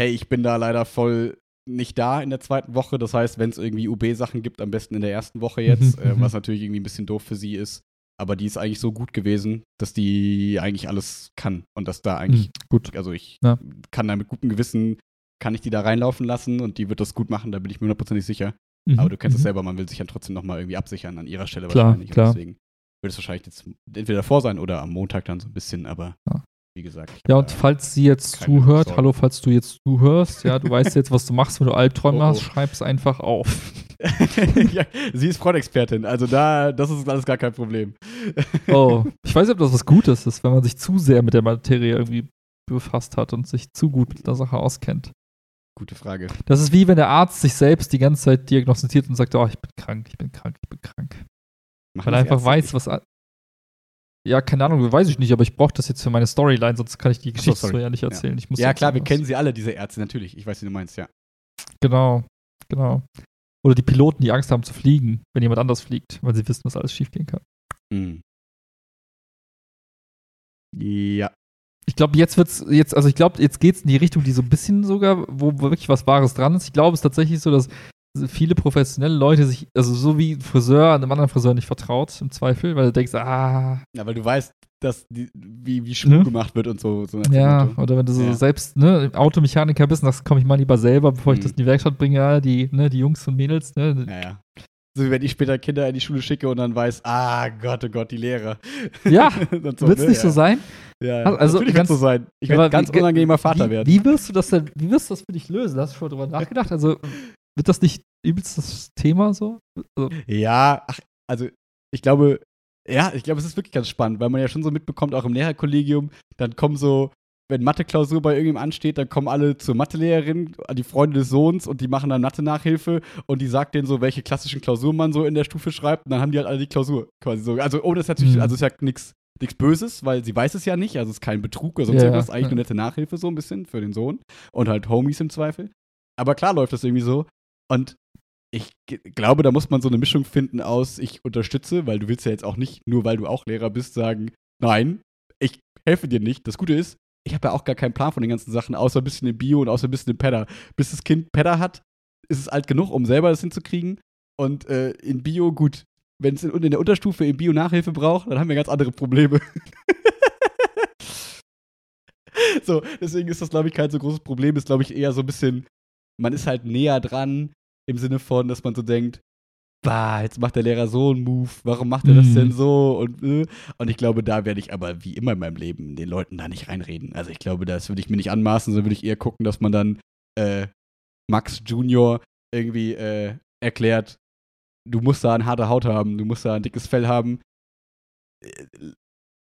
hey, ich bin da leider voll nicht da in der zweiten Woche. Das heißt, wenn es irgendwie UB-Sachen gibt, am besten in der ersten Woche jetzt, *laughs* äh, was natürlich irgendwie ein bisschen doof für sie ist. Aber die ist eigentlich so gut gewesen, dass die eigentlich alles kann und dass da eigentlich, Mhm, Gut. also ich Ja. kann da mit gutem Gewissen, kann ich die da reinlaufen lassen und die wird das gut machen, da bin ich mir hundertprozentig sicher. Mhm, Aber du kennst es mhm. selber, man will sich dann trotzdem nochmal irgendwie absichern an ihrer Stelle Klar, wahrscheinlich. klar. Und deswegen wird es wahrscheinlich jetzt entweder davor sein oder am Montag dann so ein bisschen, aber Ja. Wie gesagt. Ja, und falls sie jetzt zuhört, Sorgen. hallo, falls du jetzt zuhörst, ja, du weißt jetzt, was du machst, wenn du Albträume Oh, oh. hast, schreib's einfach auf. *laughs* ja, sie ist Frontexpertin, also da, das ist alles gar kein Problem. *laughs* Oh, ich weiß nicht, ob das was Gutes ist, wenn man sich zu sehr mit der Materie irgendwie befasst hat und sich zu gut mit der Sache auskennt. Gute Frage. Das ist wie wenn der Arzt sich selbst die ganze Zeit diagnostiziert und sagt, oh, ich bin krank, ich bin krank, ich bin krank. Machen Weil er einfach Ärzte weiß, nicht? was. Ja, keine Ahnung, weiß ich nicht, aber ich brauche das jetzt für meine Storyline, sonst kann ich die Geschichte so ja nicht erzählen. Ich muss Ja, sonst klar, wir kennen sie alle, diese Ärzte, natürlich. Ich weiß, wie du meinst, ja. Genau, genau. Oder die Piloten, die Angst haben zu fliegen, wenn jemand anders fliegt, weil sie wissen, dass alles schiefgehen kann. Mhm. Ja. Ich glaube, jetzt wird's jetzt, also ich glaube, jetzt geht's in die Richtung, die so ein bisschen sogar, wo wo wirklich was Wahres dran ist. Ich glaube, es ist tatsächlich so, dass viele professionelle Leute sich, also so wie ein Friseur einem anderen Friseur nicht vertraut, im Zweifel, weil du denkst, ah, Ja, weil du weißt, dass die, wie, wie Schmuck Ne? gemacht wird und so. so ja, Motto. oder wenn du so Ja. selbst, ne, Automechaniker bist, das komme ich mal lieber selber, bevor ich Mhm. das in die Werkstatt bringe, ja, die, ne, die Jungs und Mädels, ne, Ja, ja. So wie wenn ich später Kinder in die Schule schicke und dann weiß, ah Gott, oh Gott, die Lehrer. Ja, *laughs* so, wird's ne? nicht so sein? Ja, ja. Also, Natürlich ganz- so sein. Ich werde ganz wie- unangenehmer Vater wie, werden. Wie wirst du das denn, wie wirst du das für dich lösen? Hast du schon drüber nachgedacht? Also, wird das nicht übelst das Thema so? Also, Ja, ach, also ich glaube, ja, ich glaube, es ist wirklich ganz spannend, weil man ja schon so mitbekommt, auch im Lehrerkollegium, dann kommen so, wenn Mathe-Klausur bei irgendjemandem ansteht, dann kommen alle zur Mathelehrerin, die Freunde des Sohns und die machen dann Mathe-Nachhilfe und die sagt denen so, welche klassischen Klausuren man so in der Stufe schreibt und dann haben die halt alle die Klausur quasi so. Also ohne es natürlich, Mhm. also ist ja nichts nichts Böses, weil sie weiß es ja nicht, also es ist kein Betrug oder sonst Ja, irgendwas, eigentlich ja. nur nette Nachhilfe so ein bisschen für den Sohn und halt Homies im Zweifel. Aber klar läuft das irgendwie so und ich glaube, da muss man so eine Mischung finden aus, ich unterstütze, weil du willst ja jetzt auch nicht, nur weil du auch Lehrer bist, sagen, nein, ich helfe dir nicht. Das Gute ist, ich habe ja auch gar keinen Plan von den ganzen Sachen, außer ein bisschen im Bio und außer ein bisschen im Pedder. Bis das Kind Pedder hat, ist es alt genug, um selber das hinzukriegen. Und äh, in Bio, gut, wenn es in, in der Unterstufe im Bio Nachhilfe braucht, dann haben wir ganz andere Probleme. *laughs* so, deswegen ist das, glaube ich, kein so großes Problem. Ist, glaube ich, eher so ein bisschen, man ist halt näher dran im Sinne von, dass man so denkt, bah, jetzt macht der Lehrer so einen Move, warum macht er das Mhm. denn so? Und, äh, und ich glaube, da werde ich aber wie immer in meinem Leben den Leuten da nicht reinreden. Also ich glaube, das würde ich mir nicht anmaßen, sondern würde ich eher gucken, dass man dann äh, Max Junior irgendwie äh, erklärt, du musst da eine harte Haut haben, du musst da ein dickes Fell haben.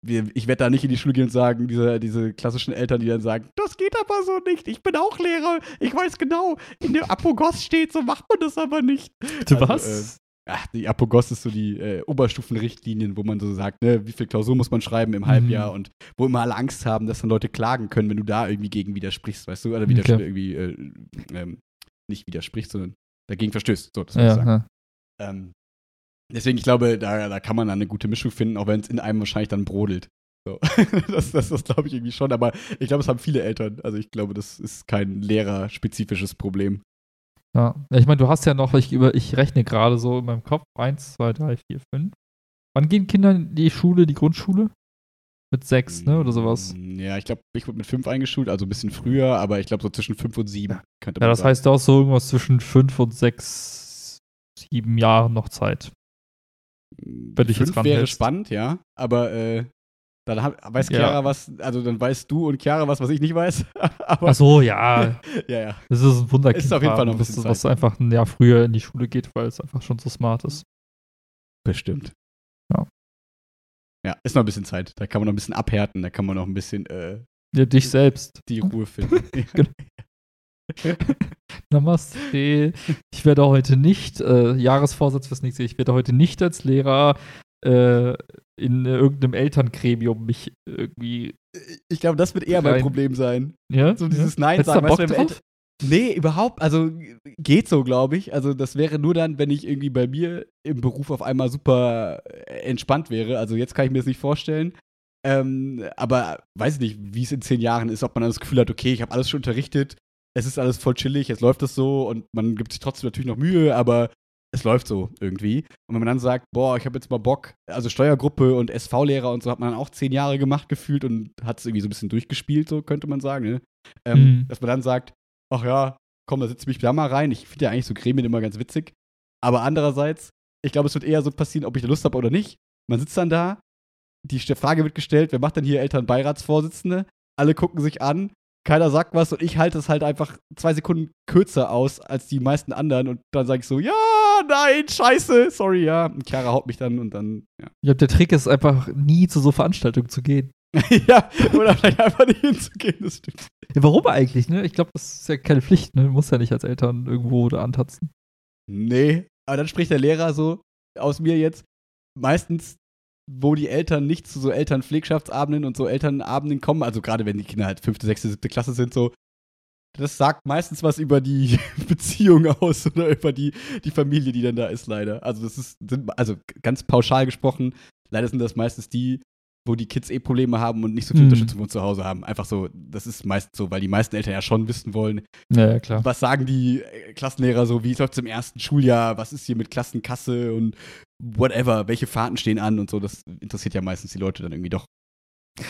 Äh, wir, ich werde da nicht in die Schule gehen und sagen, diese, diese klassischen Eltern, die dann sagen, das geht aber so nicht, ich bin auch Lehrer, ich weiß genau, in der Apogos steht, so macht man das aber nicht. du Also, was? Ach, die Apogos ist so die äh, Oberstufenrichtlinien, wo man so sagt, ne, wie viel Klausur muss man schreiben im Halbjahr Mhm. und wo immer alle Angst haben, dass dann Leute klagen können, wenn du da irgendwie gegen widersprichst, weißt du? Oder widers Okay. irgendwie äh, ähm, nicht widersprichst, sondern dagegen verstößt. So, das soll ich ja, sagen. ja. Ähm, deswegen, ich glaube, da, da kann man dann eine gute Mischung finden, auch wenn es in einem wahrscheinlich dann brodelt. So. *laughs* das das, das glaube ich irgendwie schon, aber ich glaube, es haben viele Eltern. Also ich glaube, das ist kein lehrerspezifisches Problem. Ja, ich meine, du hast ja noch, ich, über, ich rechne gerade so in meinem Kopf, eins, zwei, drei, vier, fünf. Wann gehen Kinder in die Schule, die Grundschule? Mit sechs, ne, oder sowas? Mm, Ja, ich glaube, ich wurde mit fünf eingeschult, also ein bisschen früher, aber ich glaube so zwischen fünf und sieben könnte man Ja, das sagen. heißt, du hast so irgendwas zwischen fünf und sechs, sieben Jahren noch Zeit. Wenn dich jetzt wäre spannend, ja, aber äh, dann hab, weiß Ja. Chiara was, also dann weißt du und Chiara was, was ich nicht weiß. *laughs* aber, Ach so, ja. *laughs* ja, ja. Das ist ein Wunderkind. Ist auf jeden Fall noch ein was, bisschen was Zeit. einfach ein Jahr früher in die Schule geht, weil es einfach schon so smart ist. Bestimmt. Ja. Ja, ist noch ein bisschen Zeit. Da kann man noch ein bisschen abhärten, da kann man noch ein bisschen äh, Ja, dich selbst. die Ruhe finden. *laughs* Genau. *laughs* Namaste. Ich werde heute nicht, äh, Jahresvorsatz fürs nächste Jahr, ich werde heute nicht als Lehrer äh, in äh, irgendeinem Elterngremium mich irgendwie. ich glaube, das wird eher mein Rein- Problem sein. Ja? So dieses Nein Hättest sagen. weißt du, drauf? Nee, überhaupt. Also geht so, glaube ich. Also das wäre nur dann, wenn ich irgendwie bei mir im Beruf auf einmal super äh, entspannt wäre. Also jetzt kann ich mir das nicht vorstellen. Ähm, aber weiß ich nicht, wie es in zehn Jahren ist, ob man dann das Gefühl hat, okay, ich habe alles schon unterrichtet, es ist alles voll chillig, jetzt läuft das so und man gibt sich trotzdem natürlich noch Mühe, aber es läuft so irgendwie. Und wenn man dann sagt, boah, ich habe jetzt mal Bock, also Steuergruppe und SV-Lehrer und so hat man dann auch zehn Jahre gemacht gefühlt und hat es irgendwie so ein bisschen durchgespielt, so könnte man sagen, ne? Ähm, Mhm. Dass man dann sagt, ach ja, komm, da setze ich mich da mal rein. Ich finde ja eigentlich so Gremien immer ganz witzig. Aber andererseits, ich glaube, es wird eher so passieren, ob ich da Lust habe oder nicht. Man sitzt dann da, die Frage wird gestellt, wer macht denn hier Elternbeiratsvorsitzende? Alle gucken sich an, keiner sagt was und ich halte es halt einfach zwei Sekunden kürzer aus als die meisten anderen und dann sage ich so, ja, nein, scheiße, sorry, ja. Und Chiara haut mich dann und dann, ja. Ich glaube, der Trick ist einfach, nie zu so Veranstaltungen zu gehen. *laughs* ja, oder vielleicht einfach nicht hinzugehen, das stimmt. Ja, warum eigentlich, ne? Ich glaube, das ist ja keine Pflicht, ne? Du musst ja nicht als Eltern irgendwo da antatzen. Nee, aber dann spricht der Lehrer so aus mir jetzt, meistens wo die Eltern nicht zu so Elternpflegschaftsabenden und so Elternabenden kommen, also gerade wenn die Kinder halt fünfte, sechste, siebte Klasse sind, so, das sagt meistens was über die *laughs* Beziehung aus oder über die, die Familie, die dann da ist, leider. Also das ist, also ganz pauschal gesprochen, leider sind das meistens die, wo die Kids eh Probleme haben und nicht so viel mhm. Unterstützung von zu Hause haben. Einfach so, das ist meist so, weil die meisten Eltern ja schon wissen wollen. Ja, ja klar. Was sagen die äh, Klassenlehrer so, wie läuft es im ersten Schuljahr, was ist hier mit Klassenkasse und whatever, welche Fahrten stehen an und so. Das interessiert ja meistens die Leute dann irgendwie doch.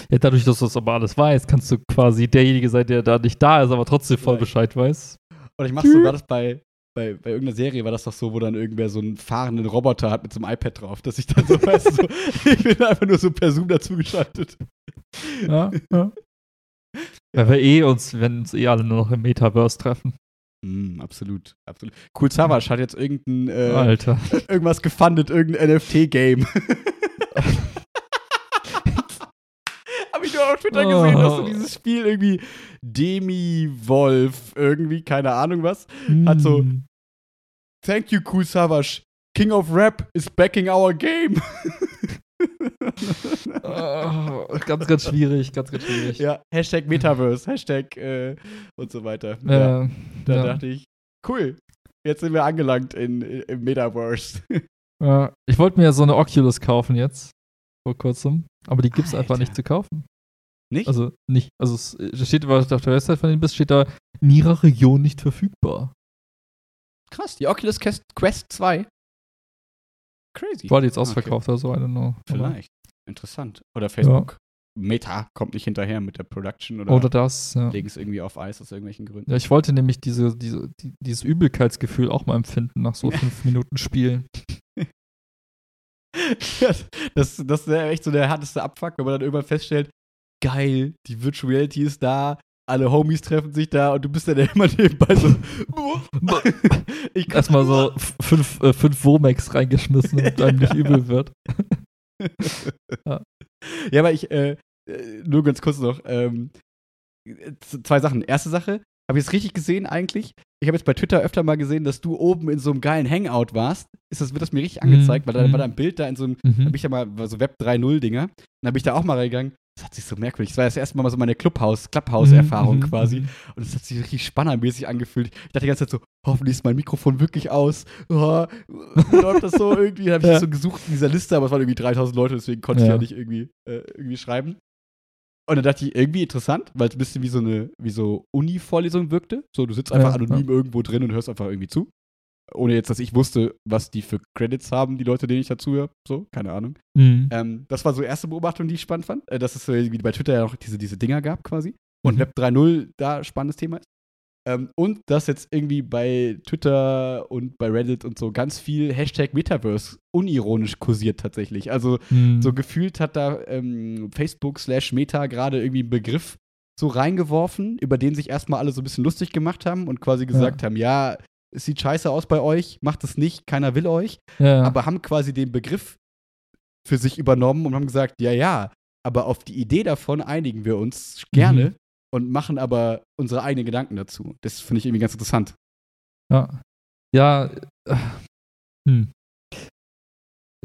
Ja, dadurch, dass du das aber alles weißt, kannst du quasi derjenige sein, der da nicht da ist, aber trotzdem voll Bescheid weiß. Und ich mach sogar das bei, bei, bei irgendeiner Serie war das doch so, wo dann irgendwer so einen fahrenden Roboter hat mit so einem iPad drauf, dass ich dann so, *laughs* weißt du, so, ich bin einfach nur so per Zoom dazugeschaltet. Ja, ja. Weil wir eh uns, wenn uns eh alle nur noch im Metaverse treffen. Mm, absolut, absolut. Cool Savage hat jetzt irgendein äh, Alter. irgendwas gefundet, irgendein NFT-Game. *laughs* Habe ich nur auf Twitter gesehen, dass du oh. dieses Spiel irgendwie Demi-Wolf, irgendwie, keine Ahnung was, mm. hat so Thank you, Cool Savage. King of Rap is backing our game. oh, ganz, ganz schwierig, ganz, ganz schwierig. Ja, Hashtag Metaverse, Hashtag äh, und so weiter. Ja, ja. Da ja. dachte ich, cool, jetzt sind wir angelangt in, im Metaverse. *laughs* Ja, ich wollte mir ja so eine Oculus kaufen jetzt, vor kurzem, aber die gibt es einfach nicht zu kaufen. Nicht? Also nicht, also es steht auf der Website von den bist, steht da in ihrer Region nicht verfügbar. Krass, die Oculus Quest 2 Crazy. War die jetzt ausverkauft okay. oder so, I don't know. Vielleicht. Interessant. Oder Facebook. Ja. Meta kommt nicht hinterher mit der Production oder, oder das, ja. legen es irgendwie auf Eis aus irgendwelchen Gründen. Ja, ich wollte nämlich diese, diese, die, dieses Übelkeitsgefühl auch mal empfinden nach so fünf Minuten Spielen. *laughs* das, das ist echt so der harteste Abfuck, wenn man dann irgendwann feststellt, geil, die Virtual Reality ist da, alle Homies treffen sich da und du bist dann *laughs* immer nebenbei so. *laughs* ich Erstmal so fünf, äh, fünf Womex reingeschmissen, damit einem nicht *laughs* übel wird. ja. ja, aber ich, äh, äh, nur ganz kurz noch, ähm, zwei Sachen. Erste Sache, habe ich es richtig gesehen eigentlich? Ich habe jetzt bei Twitter öfter mal gesehen, dass du oben in so einem geilen Hangout warst. Ist das, wird das mir richtig angezeigt, mhm. weil da war da ein Bild da in so einem, mhm. habe ich ja mal so Web 3.0-Dinger. Dann habe ich da auch mal reingegangen. Das hat sich so merkwürdig. Das war das erste Mal so meine Clubhouse, Clubhouse-Erfahrung mhm, quasi. Mhm. Und es hat sich richtig spannermäßig angefühlt. Ich dachte die ganze Zeit so, hoffentlich ist mein Mikrofon wirklich aus. Oh, läuft das so irgendwie? Dann habe ich *laughs* ja. so gesucht in dieser Liste, aber es waren irgendwie 3000 Leute, deswegen konnte ja. ich ja nicht irgendwie, äh, irgendwie schreiben. Und dann dachte ich, irgendwie interessant, weil es ein bisschen wie so eine, wie so Uni-Vorlesung wirkte. So, du sitzt einfach ja, anonym irgendwo drin und hörst einfach irgendwie zu ohne jetzt, dass ich wusste, was die für Credits haben, die Leute, denen ich dazu höre. So, keine Ahnung. Mhm. Ähm, das war so erste Beobachtung, die ich spannend fand. Äh, dass es so wie bei Twitter ja noch diese, diese Dinger gab quasi. Und mhm. Web 3.0 da spannendes Thema ist. Ähm, und dass jetzt irgendwie bei Twitter und bei Reddit und so ganz viel Hashtag Metaverse unironisch kursiert tatsächlich. Also mhm. so gefühlt hat da ähm, Facebook slash Meta gerade irgendwie einen Begriff so reingeworfen, über den sich erstmal alle so ein bisschen lustig gemacht haben und quasi gesagt ja. haben, ja, es sieht scheiße aus bei euch, macht es nicht, keiner will euch. Ja. Aber haben quasi den Begriff für sich übernommen und haben gesagt, ja, ja, aber auf die Idee davon einigen wir uns gerne mhm. und machen aber unsere eigenen Gedanken dazu. Das finde ich irgendwie ganz interessant. Ja. Ja. Äh, hm.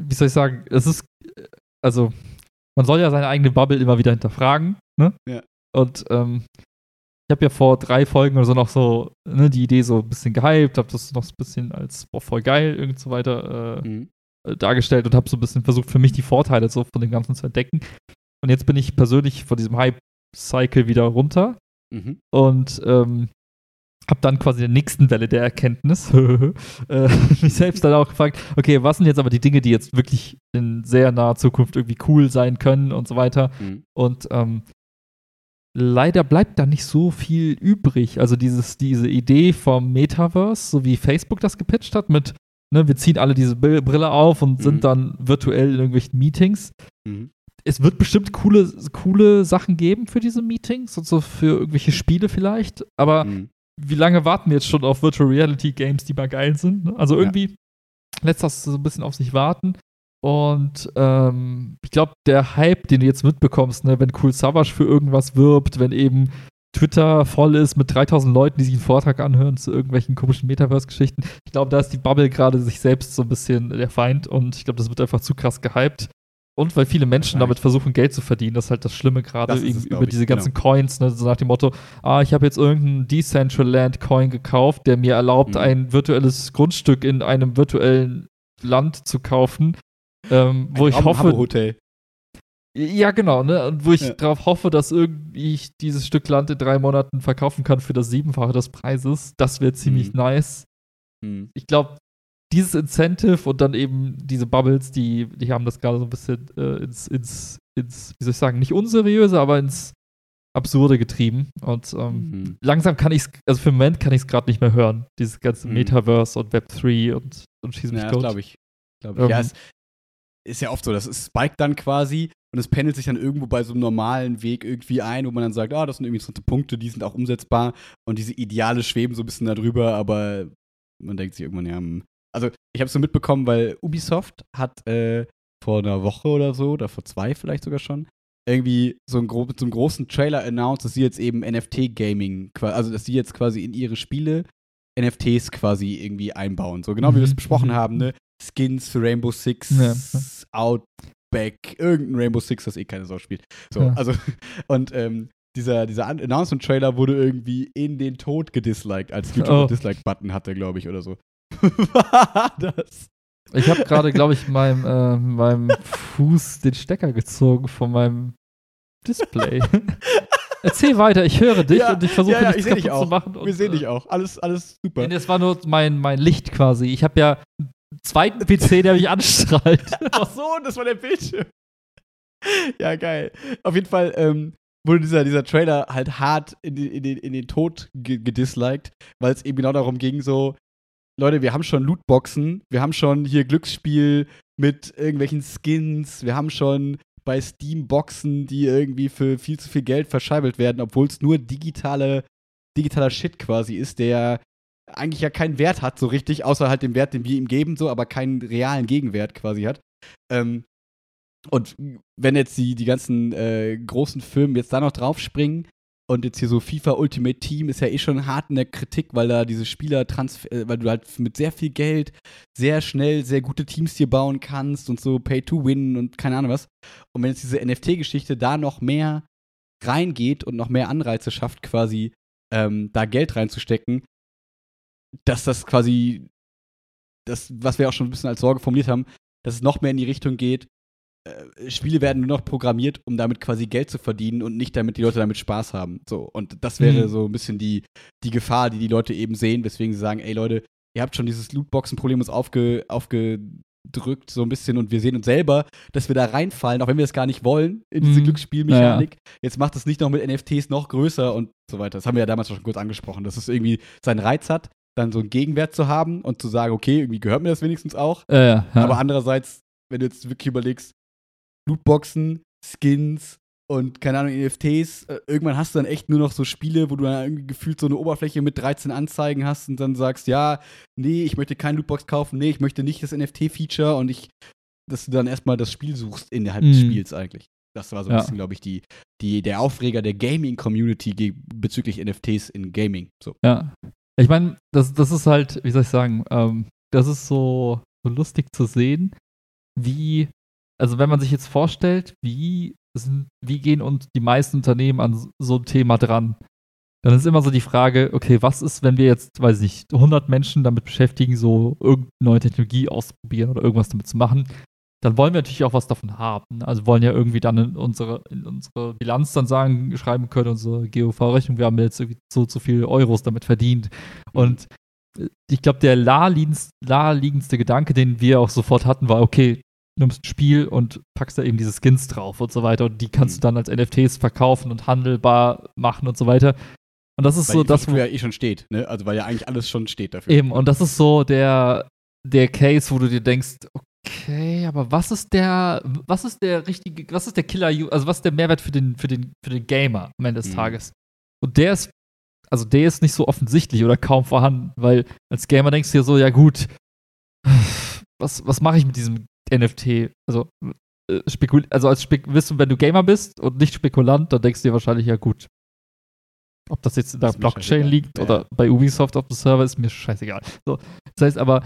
Wie soll ich sagen? Es ist, also, man soll ja seine eigene Bubble immer wieder hinterfragen, ne? Ja. Und ähm, ich habe ja vor drei Folgen oder so noch so ne, die Idee so ein bisschen gehypt, habe das noch so ein bisschen als boah, voll geil und so weiter äh, mhm. Äh, dargestellt und habe so ein bisschen versucht, für mich die Vorteile so von dem Ganzen zu entdecken. Und jetzt bin ich persönlich von diesem Hype-Cycle wieder runter mhm. und ähm, habe dann quasi in der nächsten Welle der Erkenntnis *laughs* äh, mich selbst dann auch gefragt, okay, was sind jetzt aber die Dinge, die jetzt wirklich in sehr naher Zukunft irgendwie cool sein können und so weiter. Mhm. Und ähm, leider bleibt da nicht so viel übrig. Also dieses, diese Idee vom Metaverse, so wie Facebook das gepitcht hat, mit ne, wir ziehen alle diese Brille auf und Mhm. sind dann virtuell in irgendwelchen Meetings. Mhm. Es wird bestimmt coole, coole Sachen geben für diese Meetings und so für irgendwelche Spiele vielleicht, aber Mhm. wie lange warten wir jetzt schon auf Virtual Reality Games, die mal geil sind? Ne? Also irgendwie lässt das so ein bisschen auf sich warten. Und ähm, ich glaube, der Hype, den du jetzt mitbekommst, ne, wenn Cool Savage für irgendwas wirbt, wenn eben Twitter voll ist mit 3000 Leuten, die sich einen Vortrag anhören zu irgendwelchen komischen Metaverse-Geschichten. Ich glaube, da ist die Bubble gerade sich selbst so ein bisschen der Feind und ich glaube, das wird einfach zu krass gehypt. Und weil viele Menschen damit versuchen, Geld zu verdienen, das ist halt das Schlimme gerade über ich, diese genau. ganzen Coins, ne, so nach dem Motto, ah, ich habe jetzt irgendeinen Decentraland-Coin gekauft, der mir erlaubt, Mhm. ein virtuelles Grundstück in einem virtuellen Land zu kaufen, ähm, wo ich hoffe, Hotel. ja, genau, ne? Und wo ich Ja. darauf hoffe, dass irgendwie ich dieses Stück Land in drei Monaten verkaufen kann für das Siebenfache des Preises. Das wäre ziemlich Mhm. nice. Mhm. Ich glaube, dieses Incentive und dann eben diese Bubbles, die, die haben das gerade so ein bisschen äh, ins, ins, ins, wie soll ich sagen, nicht unseriöse, aber ins Absurde getrieben. Und ähm, Mhm. langsam kann ich es, also für den Moment kann ich es gerade nicht mehr hören. Dieses ganze Mhm. Metaverse und Web3 und, und schieß mich Ja, tot. glaube ich. Glaub ich. Ähm, ja, es ist ja oft so, das spiked dann quasi und es pendelt sich dann irgendwo bei so einem normalen Weg irgendwie ein, wo man dann sagt, ah, das sind irgendwie interessante Punkte, die sind auch umsetzbar und diese Ideale schweben so ein bisschen darüber, aber man denkt sich irgendwann, ja, hm. also ich habe es so mitbekommen, weil Ubisoft hat äh, vor einer Woche oder so, oder vor zwei vielleicht sogar schon, irgendwie so, ein gro so einen großen Trailer announced, dass sie jetzt eben NFT-Gaming, also dass sie jetzt quasi in ihre Spiele NFTs quasi irgendwie einbauen. So genau wie wir es Mhm, besprochen mhm. haben, ne? Skins für Rainbow Six, Ja. Outback, irgendein Rainbow Six, das eh keine Sau spielt. So, Ja. also, *laughs* und ähm, dieser, dieser An- Announcement-Trailer wurde irgendwie in den Tod gedisliked, als YouTube Oh. einen Dislike-Button hatte, glaube ich, oder so. *laughs* War das? Ich habe gerade, glaube ich, meinem, äh, meinem Fuß den Stecker gezogen von meinem Display. *laughs* Erzähl weiter, ich höre dich Ja, und ich versuche ja, ja, ich seh dich kaputt zu auch. machen. Wir und, sehen äh, dich auch. Alles, alles super. Nee, das war nur mein, mein Licht quasi. Ich habe ja zweiten PC, der mich anstrahlt. *laughs* Ach so, das war der Bildschirm. ja, geil. Auf jeden Fall ähm, wurde dieser, dieser Trailer halt hart in, die, in, den, in den Tod ge gedisliked, weil es eben genau darum ging, so, Leute, wir haben schon Lootboxen, wir haben schon hier Glücksspiel mit irgendwelchen Skins, wir haben schon bei Steam Boxen, die irgendwie für viel zu viel Geld verscheibelt werden, obwohl es nur digitale, digitaler Shit quasi ist, der eigentlich ja keinen Wert hat, so richtig, außer halt dem Wert, den wir ihm geben, so, aber keinen realen Gegenwert quasi hat. Ähm, und wenn jetzt die, die ganzen äh, großen Firmen jetzt da noch draufspringen und jetzt hier so FIFA Ultimate Team ist ja eh schon hart in der Kritik, weil da diese Spieler äh, weil du halt mit sehr viel Geld sehr schnell sehr gute Teams hier bauen kannst und so Pay to Win und keine Ahnung was. Und wenn jetzt diese NFT-Geschichte da noch mehr reingeht und noch mehr Anreize schafft, quasi ähm, da Geld reinzustecken, dass das quasi das, was wir auch schon ein bisschen als Sorge formuliert haben, dass es noch mehr in die Richtung geht, äh, Spiele werden nur noch programmiert, um damit quasi Geld zu verdienen und nicht damit die Leute damit Spaß haben. So, und das wäre Mhm. so ein bisschen die, die Gefahr, die die Leute eben sehen, weswegen sie sagen, ey Leute, ihr habt schon dieses Lootboxen-Problem uns aufge, aufgedrückt so ein bisschen und wir sehen uns selber, dass wir da reinfallen, auch wenn wir es gar nicht wollen, in diese Mhm. Glücksspielmechanik. Jetzt macht es nicht noch mit NFTs noch größer und so weiter. Das haben wir ja damals schon kurz angesprochen, dass es irgendwie seinen Reiz hat, dann so einen Gegenwert zu haben und zu sagen, okay, irgendwie gehört mir das wenigstens auch. Äh, ja. Aber andererseits, wenn du jetzt wirklich überlegst, Lootboxen, Skins und keine Ahnung, NFTs, äh, irgendwann hast du dann echt nur noch so Spiele, wo du dann irgendwie gefühlt so eine Oberfläche mit 13 Anzeigen hast und dann sagst, ja, nee, ich möchte kein Lootbox kaufen, nee, ich möchte nicht das NFT-Feature und ich, dass du dann erstmal das Spiel suchst innerhalb des Mhm. Spiels eigentlich. Das war so ein Ja. bisschen, glaube ich, die, die, der Aufreger der Gaming-Community bezüglich NFTs in Gaming. So. Ja. Ich meine, das, das ist halt, wie soll ich sagen, ähm, das ist so, so lustig zu sehen, wie, also wenn man sich jetzt vorstellt, wie, sind, wie gehen und die meisten Unternehmen an so ein Thema dran, dann ist immer so die Frage, okay, was ist, wenn wir jetzt, weiß ich nicht, 100 Menschen damit beschäftigen, so irgendeine neue Technologie auszuprobieren oder irgendwas damit zu machen, dann wollen wir natürlich auch was davon haben. Also wollen ja irgendwie dann in unsere, in unsere Bilanz dann sagen, schreiben können, unsere GOV-Rechnung, wir haben jetzt irgendwie so zu viele Euros damit verdient. Und äh, ich glaube, der naheliegendste Gedanke, den wir auch sofort hatten, war, okay, du nimmst ein Spiel und packst da eben diese Skins drauf und so weiter und die kannst Mhm. du dann als NFTs verkaufen und handelbar machen und so weiter. Und das ist Weil so das, wo, ja eh schon steht, ne? Also weil ja eigentlich alles schon steht dafür. Eben, und das ist so der, der Case, wo du dir denkst, okay, aber was ist der, was ist der richtige, was ist der Killer, also was ist der Mehrwert für den, für den, für den Gamer am Ende des mhm. Tages? Und der ist, also der ist nicht so offensichtlich oder kaum vorhanden, weil als Gamer denkst du dir so, ja gut, was, was mache ich mit diesem NFT? Also, äh, spekul also als Spek wissen, wenn du Gamer bist und nicht Spekulant, dann denkst du dir wahrscheinlich, ja gut. Ob das jetzt in der Blockchain liegt ja. oder bei Ubisoft auf dem Server, ist mir scheißegal. So, das heißt aber,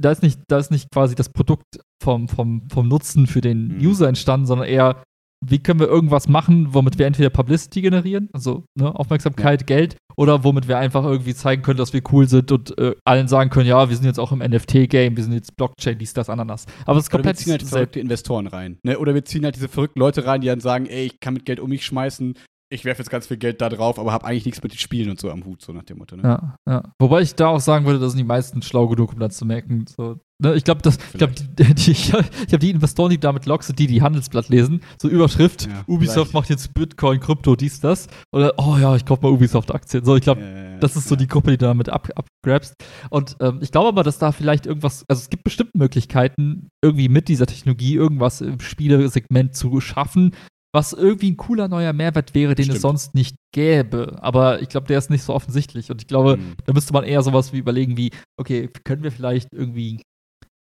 da ist nicht, da ist nicht quasi das Produkt vom, vom, vom Nutzen für den mhm. User entstanden, sondern eher, wie können wir irgendwas machen, womit wir entweder Publicity generieren, also ne, Aufmerksamkeit, ja. Geld, oder womit wir einfach irgendwie zeigen können, dass wir cool sind und äh, allen sagen können, ja, wir sind jetzt auch im NFT-Game, wir sind jetzt Blockchain, dies, das, Ananas. Aber es ist komplett. Oder wir ziehen halt verrückte Investoren rein. Ne? Oder wir ziehen halt diese verrückten Leute rein, die dann sagen, ey, ich kann mit Geld um mich schmeißen, ich werfe jetzt ganz viel Geld da drauf, aber habe eigentlich nichts mit den Spielen und so am Hut, so nach dem Motto. Ne? Ja, ja. Wobei ich da auch sagen würde, da sind die meisten schlau genug, um das zu merken. So, ne? Ich glaube, *laughs* ich, glaub, die, die, ich habe die Investoren, die damit sind, die die Handelsblatt lesen, so Überschrift, ja, Ubisoft vielleicht. macht jetzt Bitcoin, Krypto, dies, das. Oder, oh ja, ich kaufe mal Ubisoft-Aktien. So, ich glaube, ja, das ist so die Gruppe, die du damit ab, abgrabst. Und ähm, ich glaube aber, dass da vielleicht irgendwas, also es gibt bestimmt Möglichkeiten, irgendwie mit dieser Technologie irgendwas im Spielesegment zu schaffen, was irgendwie ein cooler neuer Mehrwert wäre, den Stimmt. es sonst nicht gäbe. Aber ich glaube, der ist nicht so offensichtlich. Und ich glaube, mhm. da müsste man eher sowas wie überlegen wie, okay, können wir vielleicht irgendwie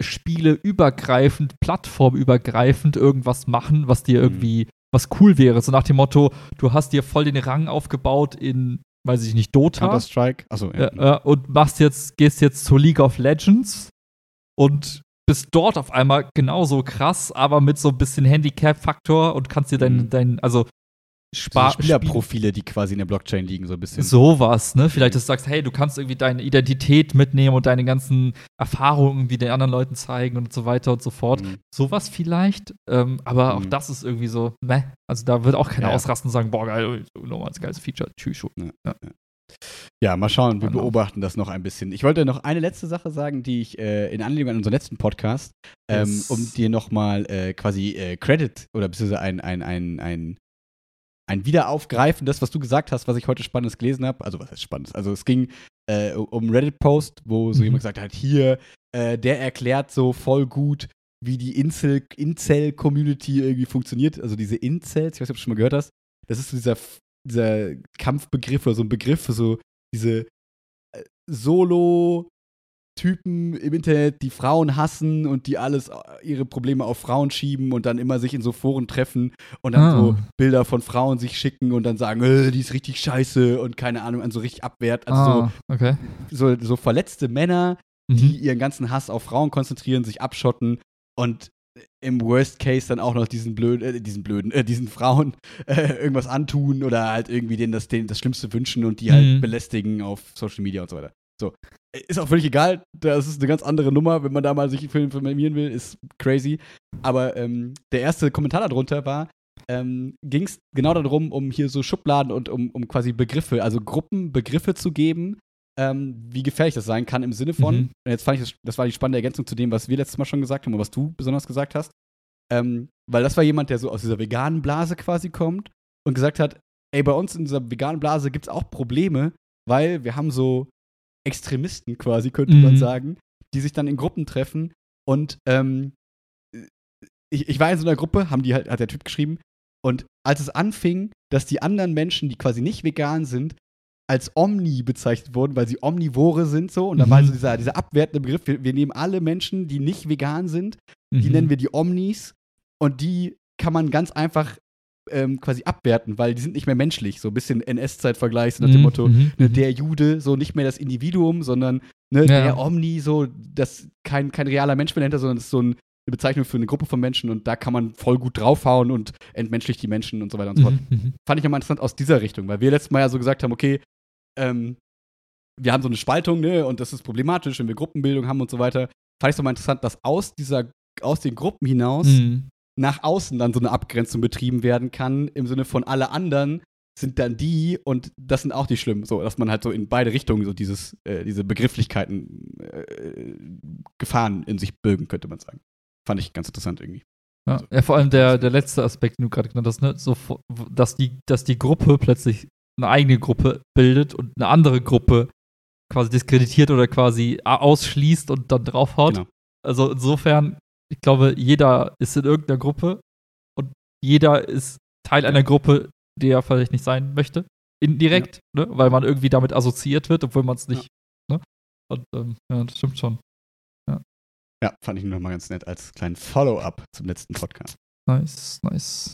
Spiele übergreifend, plattformübergreifend irgendwas machen, was dir mhm. irgendwie, was cool wäre. So nach dem Motto, du hast dir voll den Rang aufgebaut in, weiß ich nicht, Dota. Counter-Strike, achso, ja. Äh, und machst jetzt, gehst jetzt zu League of Legends und bist dort auf einmal genauso krass, aber mit so ein bisschen Handicap-Faktor und kannst dir dein, mhm. dein also Spar so Spielerprofile, die quasi in der Blockchain liegen, so ein bisschen. Sowas, ne? Vielleicht, dass du sagst, hey, du kannst irgendwie deine Identität mitnehmen und deine ganzen Erfahrungen wie den anderen Leuten zeigen und so weiter und so fort. Mhm. Sowas vielleicht, ähm, aber mhm. auch das ist irgendwie so, meh. Also da wird auch keiner ja. ausrasten und sagen, boah, geil, nochmal ein geiles Feature, tschüss. Ja. Ja. Ja, mal schauen, wir genau. beobachten das noch ein bisschen. Ich wollte noch eine letzte Sache sagen, die ich äh, in Anlehnung an unseren letzten Podcast, ähm, yes. um dir nochmal äh, quasi äh, Credit oder beziehungsweise ein, ein, ein, ein, ein Wiederaufgreifen, das, was du gesagt hast, was ich heute Spannendes gelesen habe. Also, was heißt Spannendes? Also, es ging äh, um Reddit-Post, wo so mhm. jemand gesagt hat: hier, äh, der erklärt so voll gut, wie die Incel-Community irgendwie funktioniert. Also, diese Incels, ich weiß nicht, ob du schon mal gehört hast. Das ist so dieser dieser Kampfbegriff oder so ein Begriff für so diese äh, Solo- Typen im Internet, die Frauen hassen und die alles, äh, ihre Probleme auf Frauen schieben und dann immer sich in so Foren treffen und dann ah. so Bilder von Frauen sich schicken und dann sagen, äh, die ist richtig scheiße und keine Ahnung, an so richtig abwehrt. Also ah, so, okay. so, so verletzte Männer, mhm. die ihren ganzen Hass auf Frauen konzentrieren, sich abschotten und im Worst Case dann auch noch diesen blöden, äh, diesen blöden, äh, diesen Frauen *laughs* äh, irgendwas antun oder halt irgendwie denen das, denen das Schlimmste wünschen und die halt mhm. belästigen auf Social Media und so weiter. So. Ist auch völlig egal, das ist eine ganz andere Nummer, wenn man da mal sich informieren will, ist crazy. Aber ähm, der erste Kommentar darunter war, ähm, ging es genau darum, um hier so Schubladen und um, um quasi Begriffe, also Gruppenbegriffe zu geben, ähm, wie gefährlich das sein kann im Sinne von, mhm. und jetzt fand ich das, das war die spannende Ergänzung zu dem, was wir letztes Mal schon gesagt haben und was du besonders gesagt hast, ähm, weil das war jemand, der so aus dieser veganen Blase quasi kommt und gesagt hat, ey, bei uns in dieser veganen Blase gibt es auch Probleme, weil wir haben so Extremisten quasi, könnte mhm. man sagen, die sich dann in Gruppen treffen und ähm, ich, ich war in so einer Gruppe, haben die halt, hat der Typ geschrieben, und als es anfing, dass die anderen Menschen, die quasi nicht vegan sind, als Omni bezeichnet wurden, weil sie Omnivore sind so. Und dann mhm. war so dieser, dieser abwertende Begriff, wir, wir, nehmen alle Menschen, die nicht vegan sind, die mhm. nennen wir die Omnis und die kann man ganz einfach ähm, quasi abwerten, weil die sind nicht mehr menschlich. So ein bisschen NS-Zeit-Vergleich, so nach dem mhm. Motto, mhm. ne, der Jude, so nicht mehr das Individuum, sondern ne, ja. der Omni, so, das kein, kein realer Mensch mehr dahinter, sondern das ist so ein, eine Bezeichnung für eine Gruppe von Menschen und da kann man voll gut draufhauen und entmenschlicht die Menschen und so weiter und so fort. Mhm. mhm. Fand ich immer interessant aus dieser Richtung, weil wir letztes Mal ja so gesagt haben, okay, ähm, wir haben so eine Spaltung, ne, und das ist problematisch, wenn wir Gruppenbildung haben und so weiter. Fand ich es mal interessant, dass aus dieser, aus den Gruppen hinaus mhm. nach außen dann so eine Abgrenzung betrieben werden kann, im Sinne von alle anderen sind dann die und das sind auch die schlimmen, so dass man halt so in beide Richtungen so dieses, äh, diese Begrifflichkeiten äh, Gefahren in sich bürgen, könnte man sagen. Fand ich ganz interessant irgendwie. Ja, also, ja vor allem der, der letzte Aspekt, den du gerade genannt hast, ne? so, dass, die, dass die Gruppe plötzlich eine eigene Gruppe bildet und eine andere Gruppe quasi diskreditiert oder quasi ausschließt und dann draufhaut. Genau. Also insofern, ich glaube, jeder ist in irgendeiner Gruppe und jeder ist Teil einer Gruppe, die er vielleicht nicht sein möchte. Indirekt, ne? weil man irgendwie damit assoziiert wird, obwohl man es nicht. Ne? Und ähm, ja, das stimmt schon. Ja, fand ich nur mal ganz nett als kleinen Follow-up zum letzten Podcast. Nice, nice.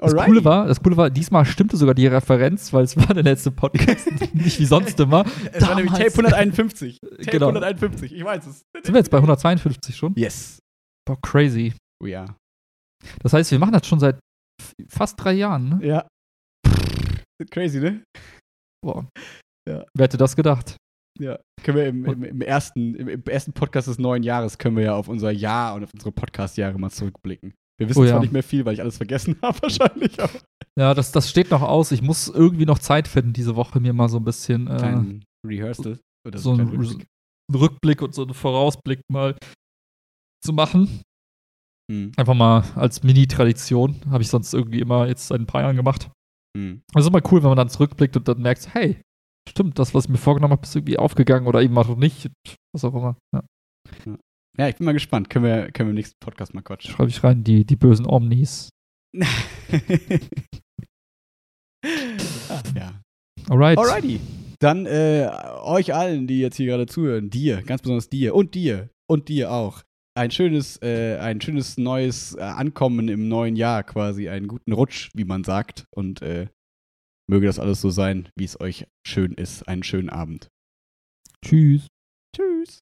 Das Alrighty. Coole, war, das Coole war, diesmal stimmte sogar die Referenz, weil es war der letzte Podcast, *laughs* nicht wie sonst immer. Es war nämlich Tape Damals- *laughs* 151. Tape Genau. 151, ich weiß es. Sind wir jetzt bei 152 schon? Yes. Boah, crazy. We are. Das heißt, wir machen das schon seit fast drei Jahren, ne? Ja. *laughs* Crazy, ne? Boah. Ja. Wer hätte das gedacht? Ja. Können wir im, im, im, ersten, im, im ersten Podcast des neuen Jahres können wir ja auf unser Jahr und auf unsere Podcast-Jahre mal zurückblicken. Wir wissen Oh zwar ja. nicht mehr viel, weil ich alles vergessen *laughs* habe wahrscheinlich, aber Ja, das, das steht noch aus. Ich muss irgendwie noch Zeit finden, diese Woche mir mal so ein bisschen äh, kleinen Rehearsal oder so so ein ein Rückblick. einen Rückblick und so einen Vorausblick mal zu machen. Hm. Einfach mal als Mini-Tradition. Habe ich sonst irgendwie immer jetzt seit ein paar Jahren gemacht. Hm. Also immer cool, wenn man dann zurückblickt und dann merkt, hey, stimmt, das, was ich mir vorgenommen habe, ist irgendwie aufgegangen oder eben auch nicht. Was auch immer. Ja. Ja, ich bin mal gespannt. Können wir, können wir im nächsten Podcast mal quatschen. Schreibe ich rein, die, die bösen Omnis. *laughs* ja. Alright. Alrighty. Dann äh, euch allen, die jetzt hier gerade zuhören, dir, ganz besonders dir und dir und dir auch, ein schönes, äh, ein schönes neues äh, Ankommen im neuen Jahr quasi, einen guten Rutsch, wie man sagt. Und äh, möge das alles so sein, wie es euch schön ist. Einen schönen Abend. Tschüss. Tschüss.